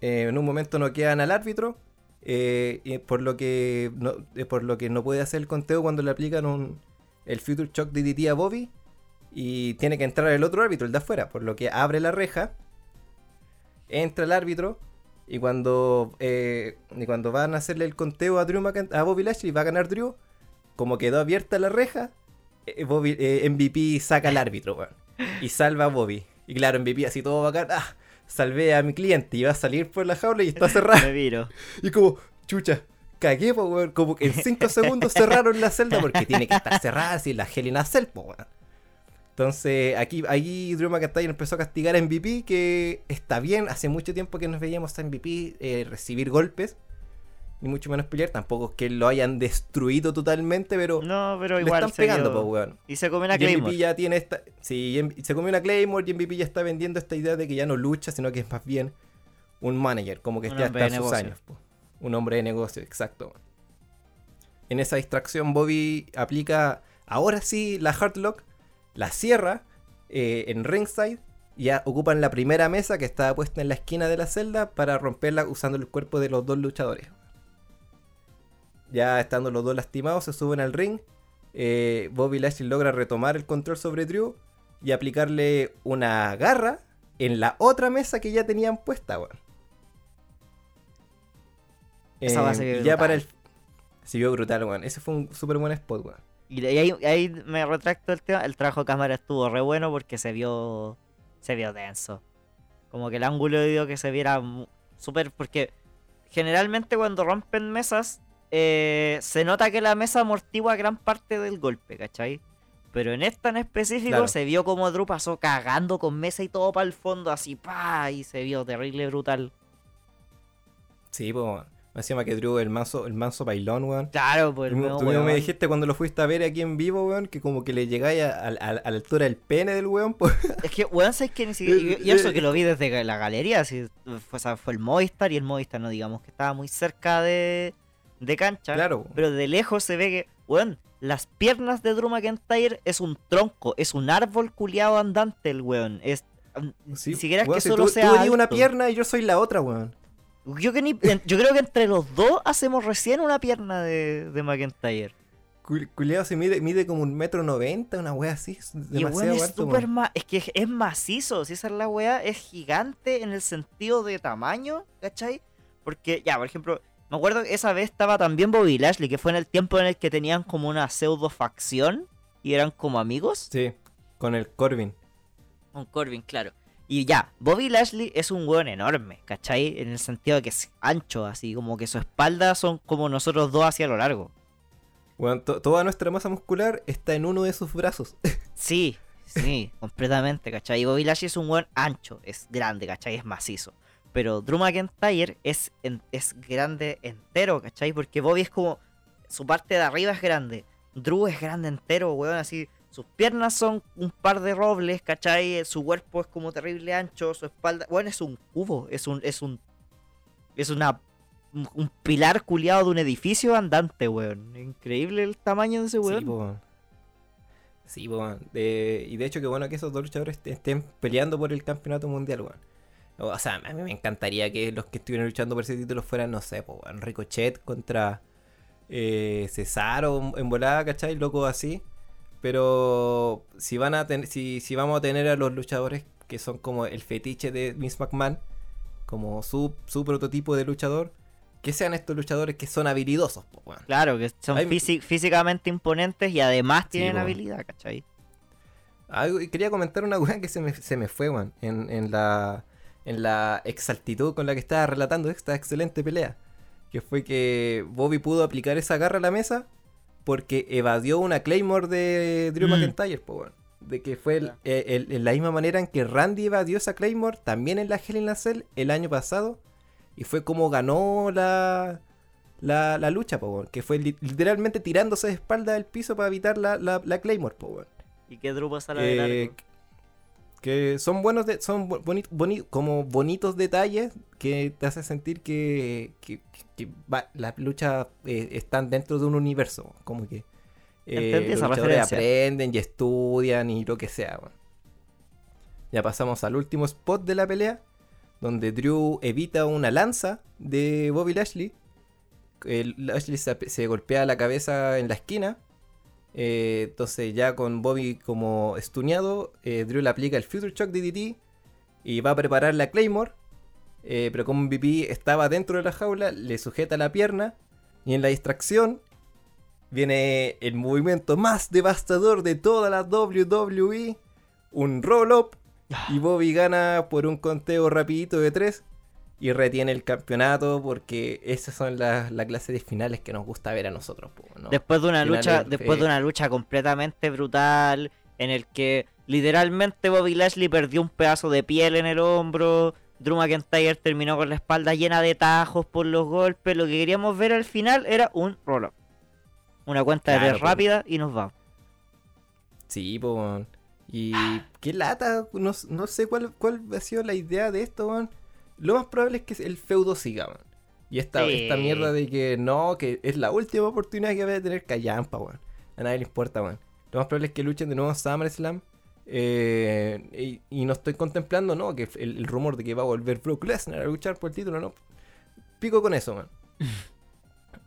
Eh, en un momento no quedan al árbitro, eh, por, lo que no, por lo que no puede hacer el conteo cuando le aplican un, el Future Shock DDT a Bobby y tiene que entrar el otro árbitro, el de afuera, por lo que abre la reja, entra el árbitro y cuando, eh, y cuando van a hacerle el conteo a, Drew a Bobby Lashley va a ganar Drew, como quedó abierta la reja, eh, MVP saca al árbitro y salva a Bobby. Y claro, MVP así todo bacán, ah, salvé a mi cliente y va a salir por la jaula y está cerrada. Me viro. Y como, chucha, cagué, po, weón. Como que en 5 segundos cerraron la celda porque tiene que estar cerrada así la Hell in a Cell, po, weón. Entonces, aquí, aquí Drew McIntyre empezó a castigar a MVP, que está bien, hace mucho tiempo que nos veíamos a MVP eh, recibir golpes, ni mucho menos pelear, tampoco es que lo hayan destruido totalmente, pero No, pero le igual están pegando, dio- pues, weón. Y se comió una Y MVP Claymore. ya tiene esta. Sí, se comió una Claymore y MVP ya está vendiendo esta idea de que ya no lucha, sino que es más bien un manager, como que ya está en sus años. po. Un hombre de negocio, exacto. En esa distracción, Bobby aplica ahora sí la Hardlock, la cierra eh, en ringside. y Ya ocupan la primera mesa que estaba puesta en la esquina de la celda para romperla usando el cuerpo de los dos luchadores. Ya estando los dos lastimados, se suben al ring. eh, Bobby Lashley logra retomar el control sobre Drew y aplicarle una garra en la otra mesa que ya tenían puesta, weón. Esa va a Eh, ser ya para el. brutal. Se vio brutal, weón. Ese fue un súper buen spot, weón. Y ahí, ahí me retracto el tema. El trabajo de cámara estuvo re bueno porque se vio. Se vio denso. Como que el ángulo dio que se viera súper. Porque generalmente cuando rompen mesas. Eh, se nota que la mesa amortigua gran parte del golpe, ¿cachai? Pero en esta en específico Claro. se vio como Drew pasó cagando con mesa y todo para el fondo, así pa y se vio terrible brutal. Sí, pues. Me encima que Drew el manso, el manso bailón, weón. Claro, pues el mismo- tú mismo me dijiste cuando lo fuiste a ver aquí en vivo, weón, que como que le llegáis a, a- a- a la altura del pene del weón, pues. Es que, weón, sabes que ni siquiera. Y, y eso que lo vi desde la galería, así, fue, o sea, fue el Movistar y el Movistar, no digamos que estaba muy cerca de, de cancha. Claro. Pero de lejos se ve que, weón, las piernas de Drew McIntyre es un tronco, es un árbol culiado andante el weón. Es, Sí, ni siquiera es que si solo tú, sea. tú una pierna y yo soy la otra, weón. Yo, que ni- yo creo que entre los dos hacemos recién una pierna de, de McIntyre. Cul- Culeado se mide, mide como un metro noventa, una wea así. es Y Demasiado es alto, weón. ma- Es que es- macizo. Si esa es la weá, es gigante en el sentido de tamaño, ¿cachai? Porque, ya, por ejemplo, me acuerdo que esa vez estaba también Bobby Lashley, que fue en el tiempo en el que tenían como una pseudo facción y eran como amigos. Sí, con el Corbin. Con Corbin, claro. Y ya, Bobby Lashley es un weón enorme, ¿cachai? En el sentido de que es ancho, así como que su espalda son como nosotros dos hacia lo largo. Weón, to- toda nuestra masa muscular está en uno de sus brazos. Sí, sí, completamente, ¿cachai? Y Bobby Lashley es un buen ancho, es grande, ¿cachai? Es macizo. Pero Drew McIntyre es, en- es grande entero, ¿cachai? Porque Bobby es como. Su parte de arriba es grande. Drew es grande entero, weón, así. Sus piernas son un par de robles, ¿cachai? Su cuerpo es como terrible ancho, su espalda. Bueno, es un cubo, es un. Es un. Es una. Un, un pilar culiado de un edificio andante, weón. Increíble el tamaño de ese weón. Sí, po, weón. Sí, po, weón. De- y de hecho, que bueno que esos dos luchadores est- estén peleando por el campeonato mundial, weón. O sea, a mí me encantaría que los que estuvieran luchando por ese título fueran, no sé, po, Ricochet contra eh, Cesaro en volada, ¿cachai? Loco así. Pero si van a si, si vamos a tener a los luchadores que son como el fetiche de Vince McMahon, como su, su prototipo de luchador, que sean estos luchadores que son habilidosos, po. Claro, que son físicamente imponentes y además tienen habilidad, ¿cachai? Algo- quería comentar una weá que se me, se me fue, weón. En, en la, en la exactitud con la que estaba relatando esta excelente pelea. Que fue que Bobby pudo aplicar esa garra a la mesa porque evadió una Claymore de Drew Mm. McIntyre, po, weón. De que fue el- el- en la misma manera en que Randy evadió esa Claymore también en la Hell in a Cell el año pasado. Y fue como ganó la, la, la lucha, po. Que fue li- literalmente tirándose de espalda del piso para evitar la, la, la Claymore, po. Y que Drew pasa la de largo. Eh, que son buenos de, son bo- boni- boni- como bonitos detalles que te hacen sentir que, que, que va- las luchas eh, están dentro de un universo como que eh, los luchadores aprenden y estudian y lo que sea weón. ya pasamos al último spot de la pelea donde Drew evita una lanza de Bobby Lashley el Lashley se golpea la cabeza en la esquina eh, entonces ya con Bobby como estuneado, eh, Drew le aplica el Future Shock DDT y va a preparar la Claymore. eh, pero como MVP estaba dentro de la jaula, le sujeta la pierna y en la distracción viene el movimiento más devastador de toda la WWE, un roll-up. Y Bobby gana por un conteo rapidito de 3 y retiene el campeonato porque esas son las la clase de finales que nos gusta ver a nosotros. después de una finales, lucha, después de una lucha completamente brutal, en el que Literalmente Bobby Lashley perdió un pedazo de piel en el hombro. Drew McIntyre terminó con la espalda llena de tajos por los golpes. Lo que queríamos ver al final era un roll-up. Una cuenta de tres pues. rápida y nos vamos. Sí, weón. Y qué lata, no, no sé cuál, cuál ha sido la idea de esto. Lo más probable es que el feudo siga, weón. Y esta, Sí. esta mierda de que no, que es la última oportunidad que va a tener Callampa, weón. A nadie le importa, weón. Lo más probable es que luchen de nuevo en SummerSlam. Eh, y, y no estoy contemplando, ¿no? Que el, el rumor de que va a volver Brock Lesnar a luchar por el título, ¿no? Pico con eso, man.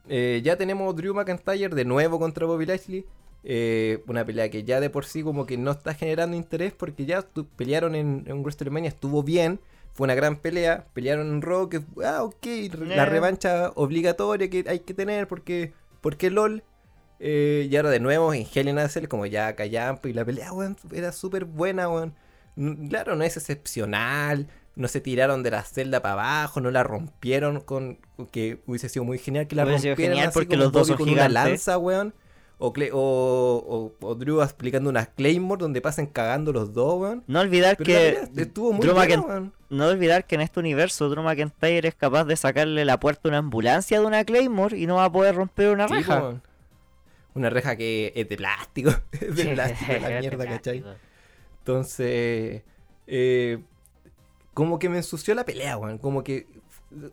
Eh, ya tenemos Drew McIntyre de nuevo contra Bobby Lashley. Eh, una pelea que ya de por sí como que no está generando interés porque ya pelearon en, en WrestleMania, estuvo bien. Fue una gran pelea. Pelearon en Raw, que ah, ok, la Eh. revancha obligatoria que hay que tener porque, porque LOL. Eh, y ahora de nuevo en Hell in a Cell, como ya callampa y la pelea, weón, era súper buena, weón. Claro, no es excepcional, no se tiraron de la celda para abajo, no la rompieron con, que hubiese sido muy genial que la Hubiese rompieran genial así porque los dos son con una lanza, weón. O, o, o, o Drew aplicando una Claymore donde pasen cagando los dos, weón. No olvidar Pero que estuvo muy Drew weón. No olvidar que en este universo Drew McIntyre es capaz de sacarle la puerta a una ambulancia de una Claymore y no va a poder romper una reja. Una reja que es de plástico. es de plástico la mierda, ¿cachai? Entonces, eh, como que me ensució la pelea, weón. Como que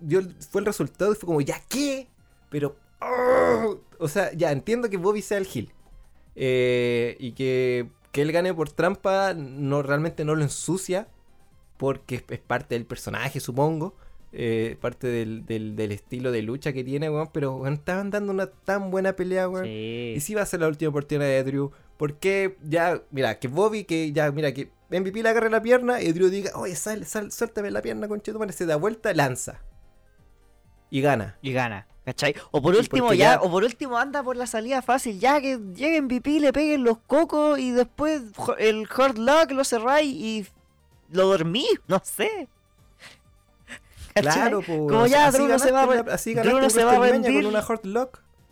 dio, fue el resultado y fue como, ¿ya qué? Pero, ¡oh! o sea, ya entiendo que Bobby sea el heel. Eh, y que, que él gane por trampa no realmente no lo ensucia. Porque es, parte del personaje, supongo. Eh, parte del, del- del estilo de lucha que tiene, weón. Pero, weón, estaban dando una tan buena pelea, weón. Sí. Y si va a ser la última oportunidad de Drew. Porque ya, mira, que Bobby, que ya, mira, que MVP le agarre la pierna y Drew diga, oye, sal, sal, suéltame la pierna, conchetumare, se da vuelta, lanza. Y gana. Y gana, ¿cachai? O por último ya, ya- o por último anda por la salida fácil, ya que lleguen VP, le peguen los cocos y después el hard luck lo cerráis y lo dormí, no sé. Claro, pues. Como ya no se va a así Drew ganaste no se va a rendir. con una.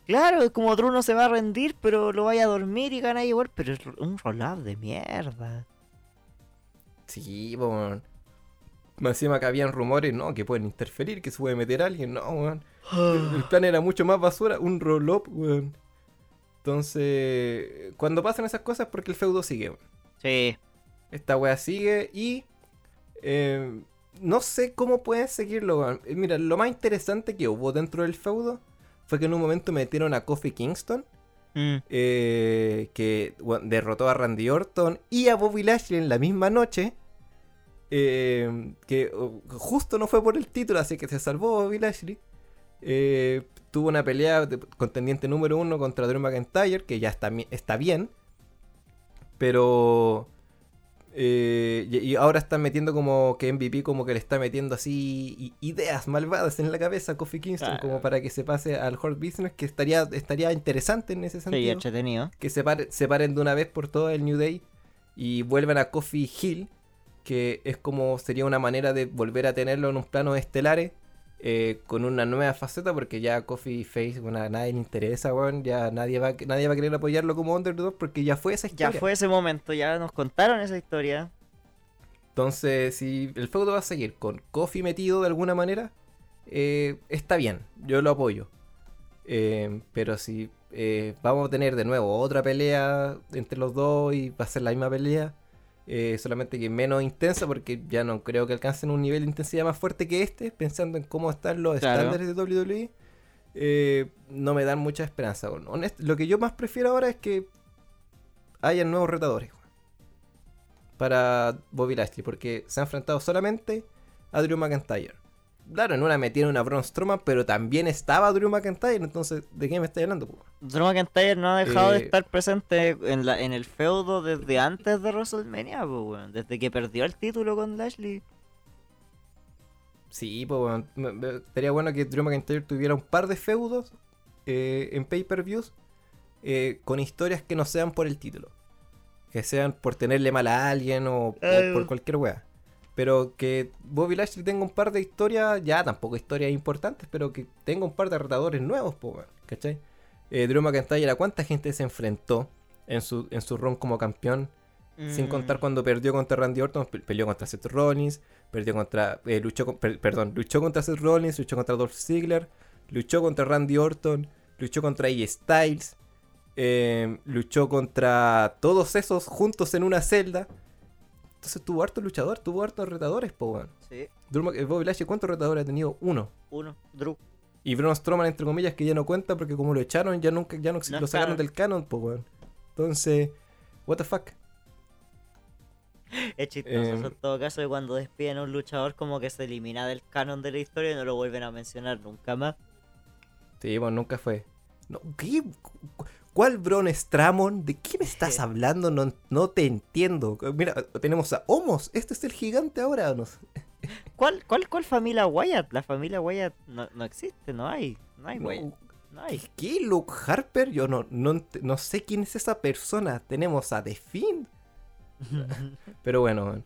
Claro, es como Drew no se va a rendir, pero lo vaya a dormir y gana igual, pero es un roll-up de mierda. Sí, weón. Más encima que habían rumores, no, que pueden interferir, que se puede meter alguien, no, weón. El, el plan era mucho más basura, un roll-up, weón. Entonces, cuando pasan esas cosas, es porque el feudo sigue, weón. Sí, Esta wea sigue y. eh, no sé cómo pueden seguirlo. Eh, Mira, lo más interesante que hubo dentro del feudo fue que en un momento metieron a Kofi Kingston, Mm, eh, que bueno, derrotó a Randy Orton y a Bobby Lashley en la misma noche. eh, que oh, justo no fue por el título, así que se salvó Bobby Lashley. Eh, tuvo una pelea de contendiente número uno contra Drew McIntyre, que ya está bien. Pero. Eh, y, y ahora están metiendo como que MVP como que le está metiendo así ideas malvadas en la cabeza a Kofi Kingston como para que se pase al Hard Business que estaría, estaría interesante en ese sí, sentido entretenido. que se, pare- se paren de una vez por todo el New Day y vuelvan a Kofi Hill, que es como sería una manera de volver a tenerlo en un plano estelares eh, con una nueva faceta, porque ya Kofi Face, bueno, a nadie le interesa, weón, ya nadie va, a- nadie va a querer apoyarlo como Underdog porque ya fue esa Ya historia. fue ese momento, ya nos contaron esa historia. Entonces, si el feudo va a seguir con Kofi metido de alguna manera, eh, está bien, yo lo apoyo. Eh, pero si vamos a tener de nuevo otra pelea entre los dos y va a ser la misma pelea, eh, solamente que menos intensa, porque ya no creo que alcancen un nivel de intensidad más fuerte que este, pensando en cómo están los Claro. estándares de WWE, eh, no me dan mucha esperanza. Honest- lo que yo más prefiero ahora es que hayan nuevos retadores para Bobby Lashley, porque se ha enfrentado solamente a Drew McIntyre. Claro, en una metieron a Braun Strowman, pero también estaba Drew McIntyre, entonces, ¿de qué me estáis hablando? po? Drew McIntyre no ha dejado de Eh, estar presente en, la, en el feudo desde antes de WrestleMania. Desde que perdió el título con Lashley. Sí, pues bueno, estaría bueno que Drew McIntyre tuviera un par de feudos eh, en pay-per-views eh, con historias que no sean por el título. Que sean por tenerle mal a alguien o, o por cualquier wea. Pero que Bobby Lashley tenga un par de historias, ya tampoco historias importantes, pero que tenga un par de retadores nuevos, po, ¿cachai? Eh, Drew McIntyre, ¿a cuánta gente se enfrentó en su, en su run como campeón? Sin Mm, contar cuando perdió contra Randy Orton, pe- peleó contra Seth Rollins, perdió contra. eh, luchó con- per- perdón, luchó contra Seth Rollins, luchó contra Dolph Ziggler, luchó contra Randy Orton, luchó contra AJ Styles, eh, luchó contra todos esos juntos en una celda. Entonces tuvo harto luchador, tuvo hartos retadores, po, weón. Sí, eh, Bobby Lashley, ¿cuántos retadores ha tenido? Uno. uno, Drew. Y Braun Strowman, entre comillas, que ya no cuenta porque como lo echaron, ya nunca ya no, No lo sacaron canon. del canon, po, weón. Entonces, what the fuck. Es chistoso Em. en todo caso que cuando despiden a un luchador como que se elimina del canon de la historia y no lo vuelven a mencionar nunca más. Sí, bueno, nunca fue. No, ¿qué? Cu- ¿Cuál Braun Strowman? ¿De qué me estás hablando? No, no te entiendo. Mira, tenemos a Homos. Este es el gigante ahora. No sé. ¿Cuál, cuál, cuál familia Wyatt? La familia Wyatt no, no existe, no hay. No hay No, Wyatt. No hay. ¿Qué? ¿Luke Harper? Yo no, no, no sé quién es esa persona. Tenemos a The Fiend. Pero bueno.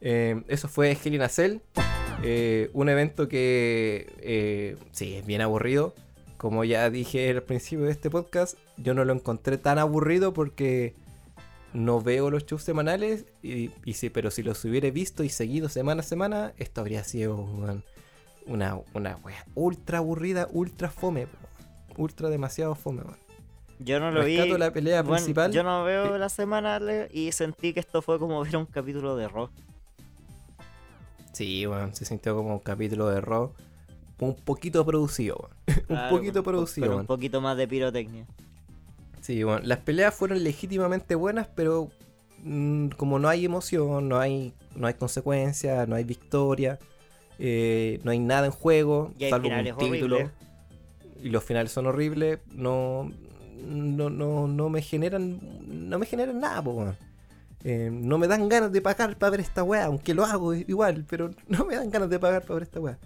Eh, eso fue Hell in a Cell. Eh, un evento que eh, sí, es bien aburrido. Como ya dije al principio de este podcast, yo no lo encontré tan aburrido porque no veo los shows semanales. Y, y sí, pero si los hubiera visto y seguido semana a semana, esto habría sido una, una wea ultra aburrida, ultra fome. Ultra demasiado fome, man. Yo no lo vi. La pelea Bueno, principal. yo no veo Eh, la semana y sentí que esto fue como ver un capítulo de Raw. Sí, weón, se sintió como un capítulo de Raw un poquito producido, un Claro, poquito con- producido, con un poquito más de pirotecnia. Sí, bueno, las peleas fueron legítimamente buenas, pero mm, como no hay emoción, no hay, no hay consecuencia, no hay victoria, eh, no hay nada en juego, Y hay salvo un título, y los finales son horribles, no, no, no, no me generan, no me generan nada, po, weón. Eh, no me dan ganas de pagar para ver esta weá, aunque lo hago igual, pero no me dan ganas de pagar para ver esta weá.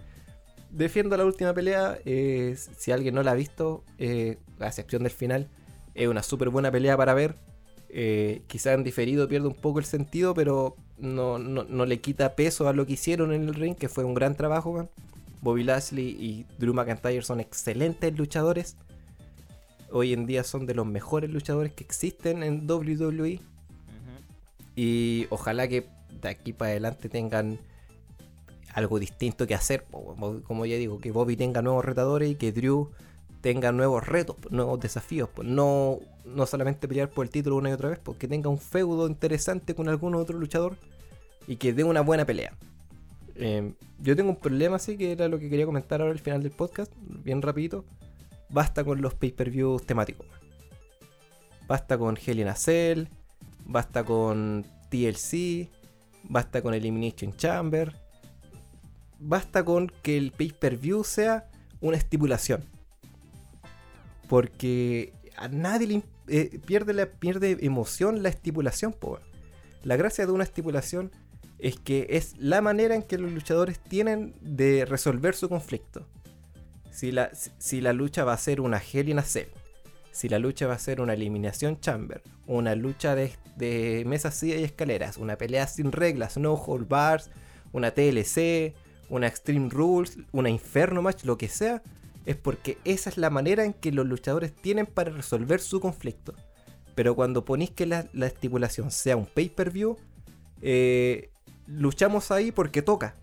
Defiendo la última pelea, eh, si alguien no la ha visto, eh, a excepción del final, es una súper buena pelea para ver. Eh, quizá en diferido pierde un poco el sentido, pero no, no- no le quita peso a lo que hicieron en el ring, que fue un gran trabajo. weón. Bobby Lashley y Drew McIntyre son excelentes luchadores. Hoy en día son de los mejores luchadores que existen en WWE. Y ojalá que de aquí para adelante tengan algo distinto que hacer. Como ya digo, que Bobby tenga nuevos retadores y que Drew tenga nuevos retos, nuevos desafíos. No, no solamente pelear por el título una y otra vez, porque tenga un feudo interesante con algún otro luchador y que dé una buena pelea. Eh, yo tengo un problema así que era lo que quería comentar ahora al final del podcast, bien rapidito. Basta con los pay-per-views temáticos. Basta con Hell in a Cell, basta con TLC, basta con Elimination Chamber, basta con que el pay-per-view sea una estipulación. Porque a nadie le eh, pierde, la, pierde emoción la estipulación. La gracia de una estipulación es que es la manera en que los luchadores tienen de resolver su conflicto. Si la, si- la lucha va a ser una Hell in a si la lucha va a ser una eliminación chamber, una lucha de, de mesas, y escaleras, una pelea sin reglas, no hold bars, una TLC, una Extreme Rules, una Inferno Match, lo que sea, es porque esa es la manera en que los luchadores tienen para resolver su conflicto. Pero cuando ponéis que la, la estipulación sea un pay-per-view, eh, luchamos ahí porque toca.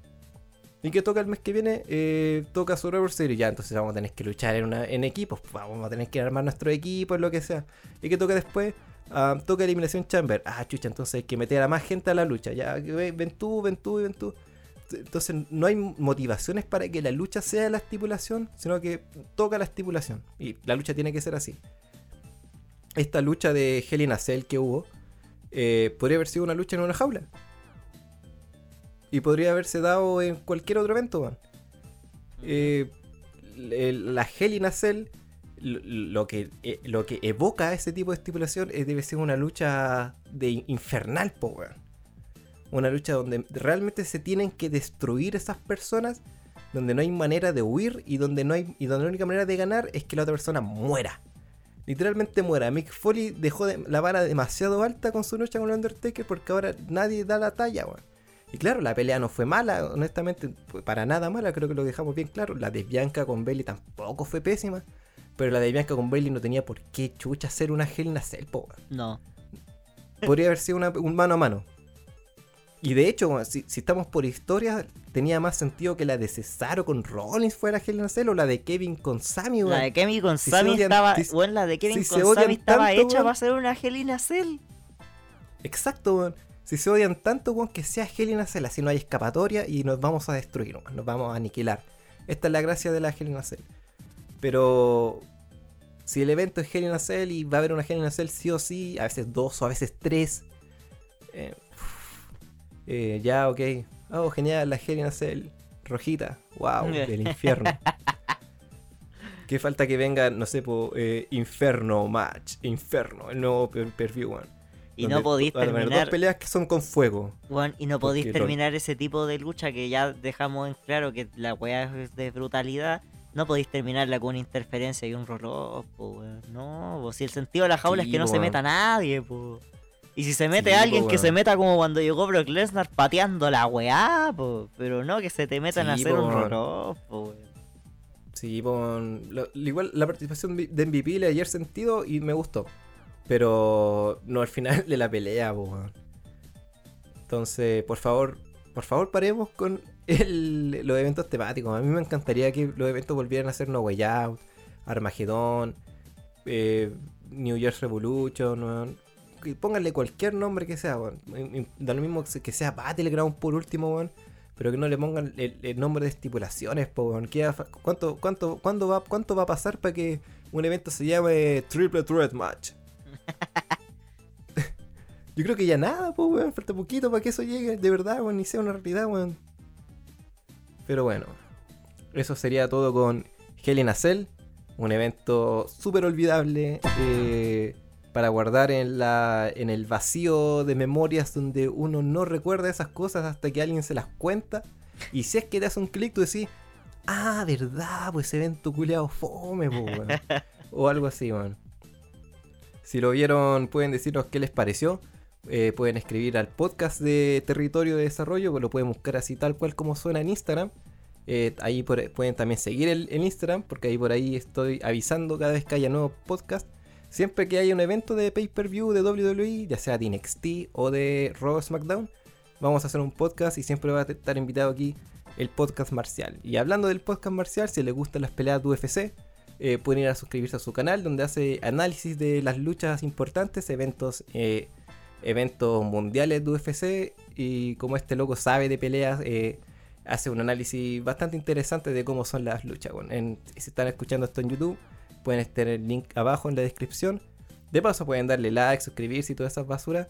¿Y qué toca el mes que viene? Eh, toca Survivor Series. Ya, entonces vamos a tener que luchar en, una- equipos. Vamos a tener que armar nuestro equipo, lo que sea. ¿Y qué toca después? Ah, toca Eliminación Chamber. Ah, chucha, entonces hay que meter a más gente a la lucha. Ya, que ve- ven tú, ven tú ven tú. Entonces no hay motivaciones para que la lucha sea la estipulación, sino que toca la estipulación. Y la lucha tiene que ser así. Esta lucha de Hell in a Cell que hubo, eh, podría haber sido una lucha en una jaula. Y podría haberse dado en cualquier otro evento, weón. Eh, la Hell in a Cell, lo, que, eh, lo que evoca ese tipo de estipulación es, debe ser una lucha de infernal, po. Una lucha donde realmente se tienen que destruir esas personas, donde no hay manera de huir y donde no hay y donde la única manera de ganar es que la otra persona muera. Literalmente muera. Mick Foley dejó de- la vara demasiado alta con su lucha con el Undertaker porque ahora nadie da la talla, weón. Y claro, la pelea no fue mala, honestamente, fue para nada mala, creo que lo dejamos bien claro. La de Bianca con Bailey tampoco fue pésima, pero la de Bianca con Bailey no tenía por qué chucha hacer una Hell in a Cell, po, weón. No. podría haber sido una- un mano a mano. Y de hecho, si, si estamos por historia, tenía más sentido que la de Cesaro con Rollins fuera Hell in a Cell o la de Kevin con Sammy, La weón. de Kevin con Si Sammy odian- estaba. si- Bueno, la de Kevin con Sammy estaba hecha para ser una Helena Cell. Exacto, weón. Si se odian tanto, weón, que sea Hell in a Cell, así no hay escapatoria y nos vamos a destruir, weón, nos vamos a aniquilar. Esta es la gracia de la Hell in a Cell. Pero si el evento es Hell in a Cell y va a haber una Hell in a Cell sí o sí, a veces dos o a veces tres, eh, eh, ya, ok. Oh, genial, la Hell in a Cell. Rojita, wow, del infierno. Que falta que venga, no sé, po, eh, Inferno Match, Inferno, el nuevo per, per view, weón. Y no podéis terminar. dos peleas que son con fuego. Weón, y no podéis terminar ese tipo de lucha que ya dejamos en claro que la weá es de brutalidad. No podéis terminarla con una interferencia y un roll po, weón. No, po, si el sentido de la jaula Sí, es que no se meta nadie, po. Y si se mete Sí, po, alguien que weón. se meta como cuando llegó Brock Lesnar pateando la weá, po. Pero no que se te metan a hacer po, un weón. roll po. Sí, igual la participación de MVP le ayer sentido y me gustó. Pero no al final de la pelea. Entonces, por favor, por favor paremos con el- los eventos temáticos. A mí me encantaría que los eventos volvieran a ser No Way Out, Armagedón, eh, New Year's Revolution, Pónganle cualquier nombre que sea, weón. Da lo mismo que sea Battleground por último, weón. Pero que no le pongan el, nombre de estipulaciones, weón. ¿Qué va- ¿Cuánto, va, ¿Cuánto va a pasar para que un evento se llame Triple Threat Match? Yo creo que ya nada, weón. Falta poquito para que eso llegue de verdad, weón. Ni sea una realidad, weón. Pero bueno, eso sería todo con a Cell. Un evento súper olvidable eh, para guardar en, la, en el vacío de memorias donde uno no recuerda esas cosas hasta que alguien se las cuenta. Y si es que te hace un clic, tú decís, ah, verdad, pues ese evento culeado fome, po, weón. o algo así, weón. Si lo vieron, pueden decirnos qué les pareció. Eh, pueden escribir al podcast de Territorio de Desarrollo, pues lo pueden buscar así tal cual como suena en Instagram. Eh, ahí por- pueden también seguir el, en Instagram, porque ahí por ahí estoy avisando cada vez que haya nuevos podcasts. Siempre que haya un evento de pay-per-view de WWE, ya sea de NXT o de Raw SmackDown, vamos a hacer un podcast y siempre va a estar invitado aquí el podcast marcial. Y hablando del podcast marcial, si les gustan las peleas de UFC, eh, pueden ir a suscribirse a su canal donde hace análisis de las luchas importantes, eventos, eh, eventos mundiales de UFC y como este loco sabe de peleas, eh, hace un análisis bastante interesante de cómo son las luchas. Si están escuchando esto en YouTube, pueden tener el link abajo en la descripción. De paso pueden darle like, suscribirse y todas esas basuras.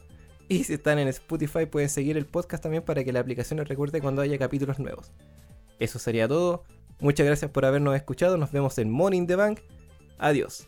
Y si están en Spotify pueden seguir el podcast también para que la aplicación les recuerde cuando haya capítulos nuevos. Eso sería todo. Muchas gracias por habernos escuchado. Nos vemos en Morning the Bank. Adiós.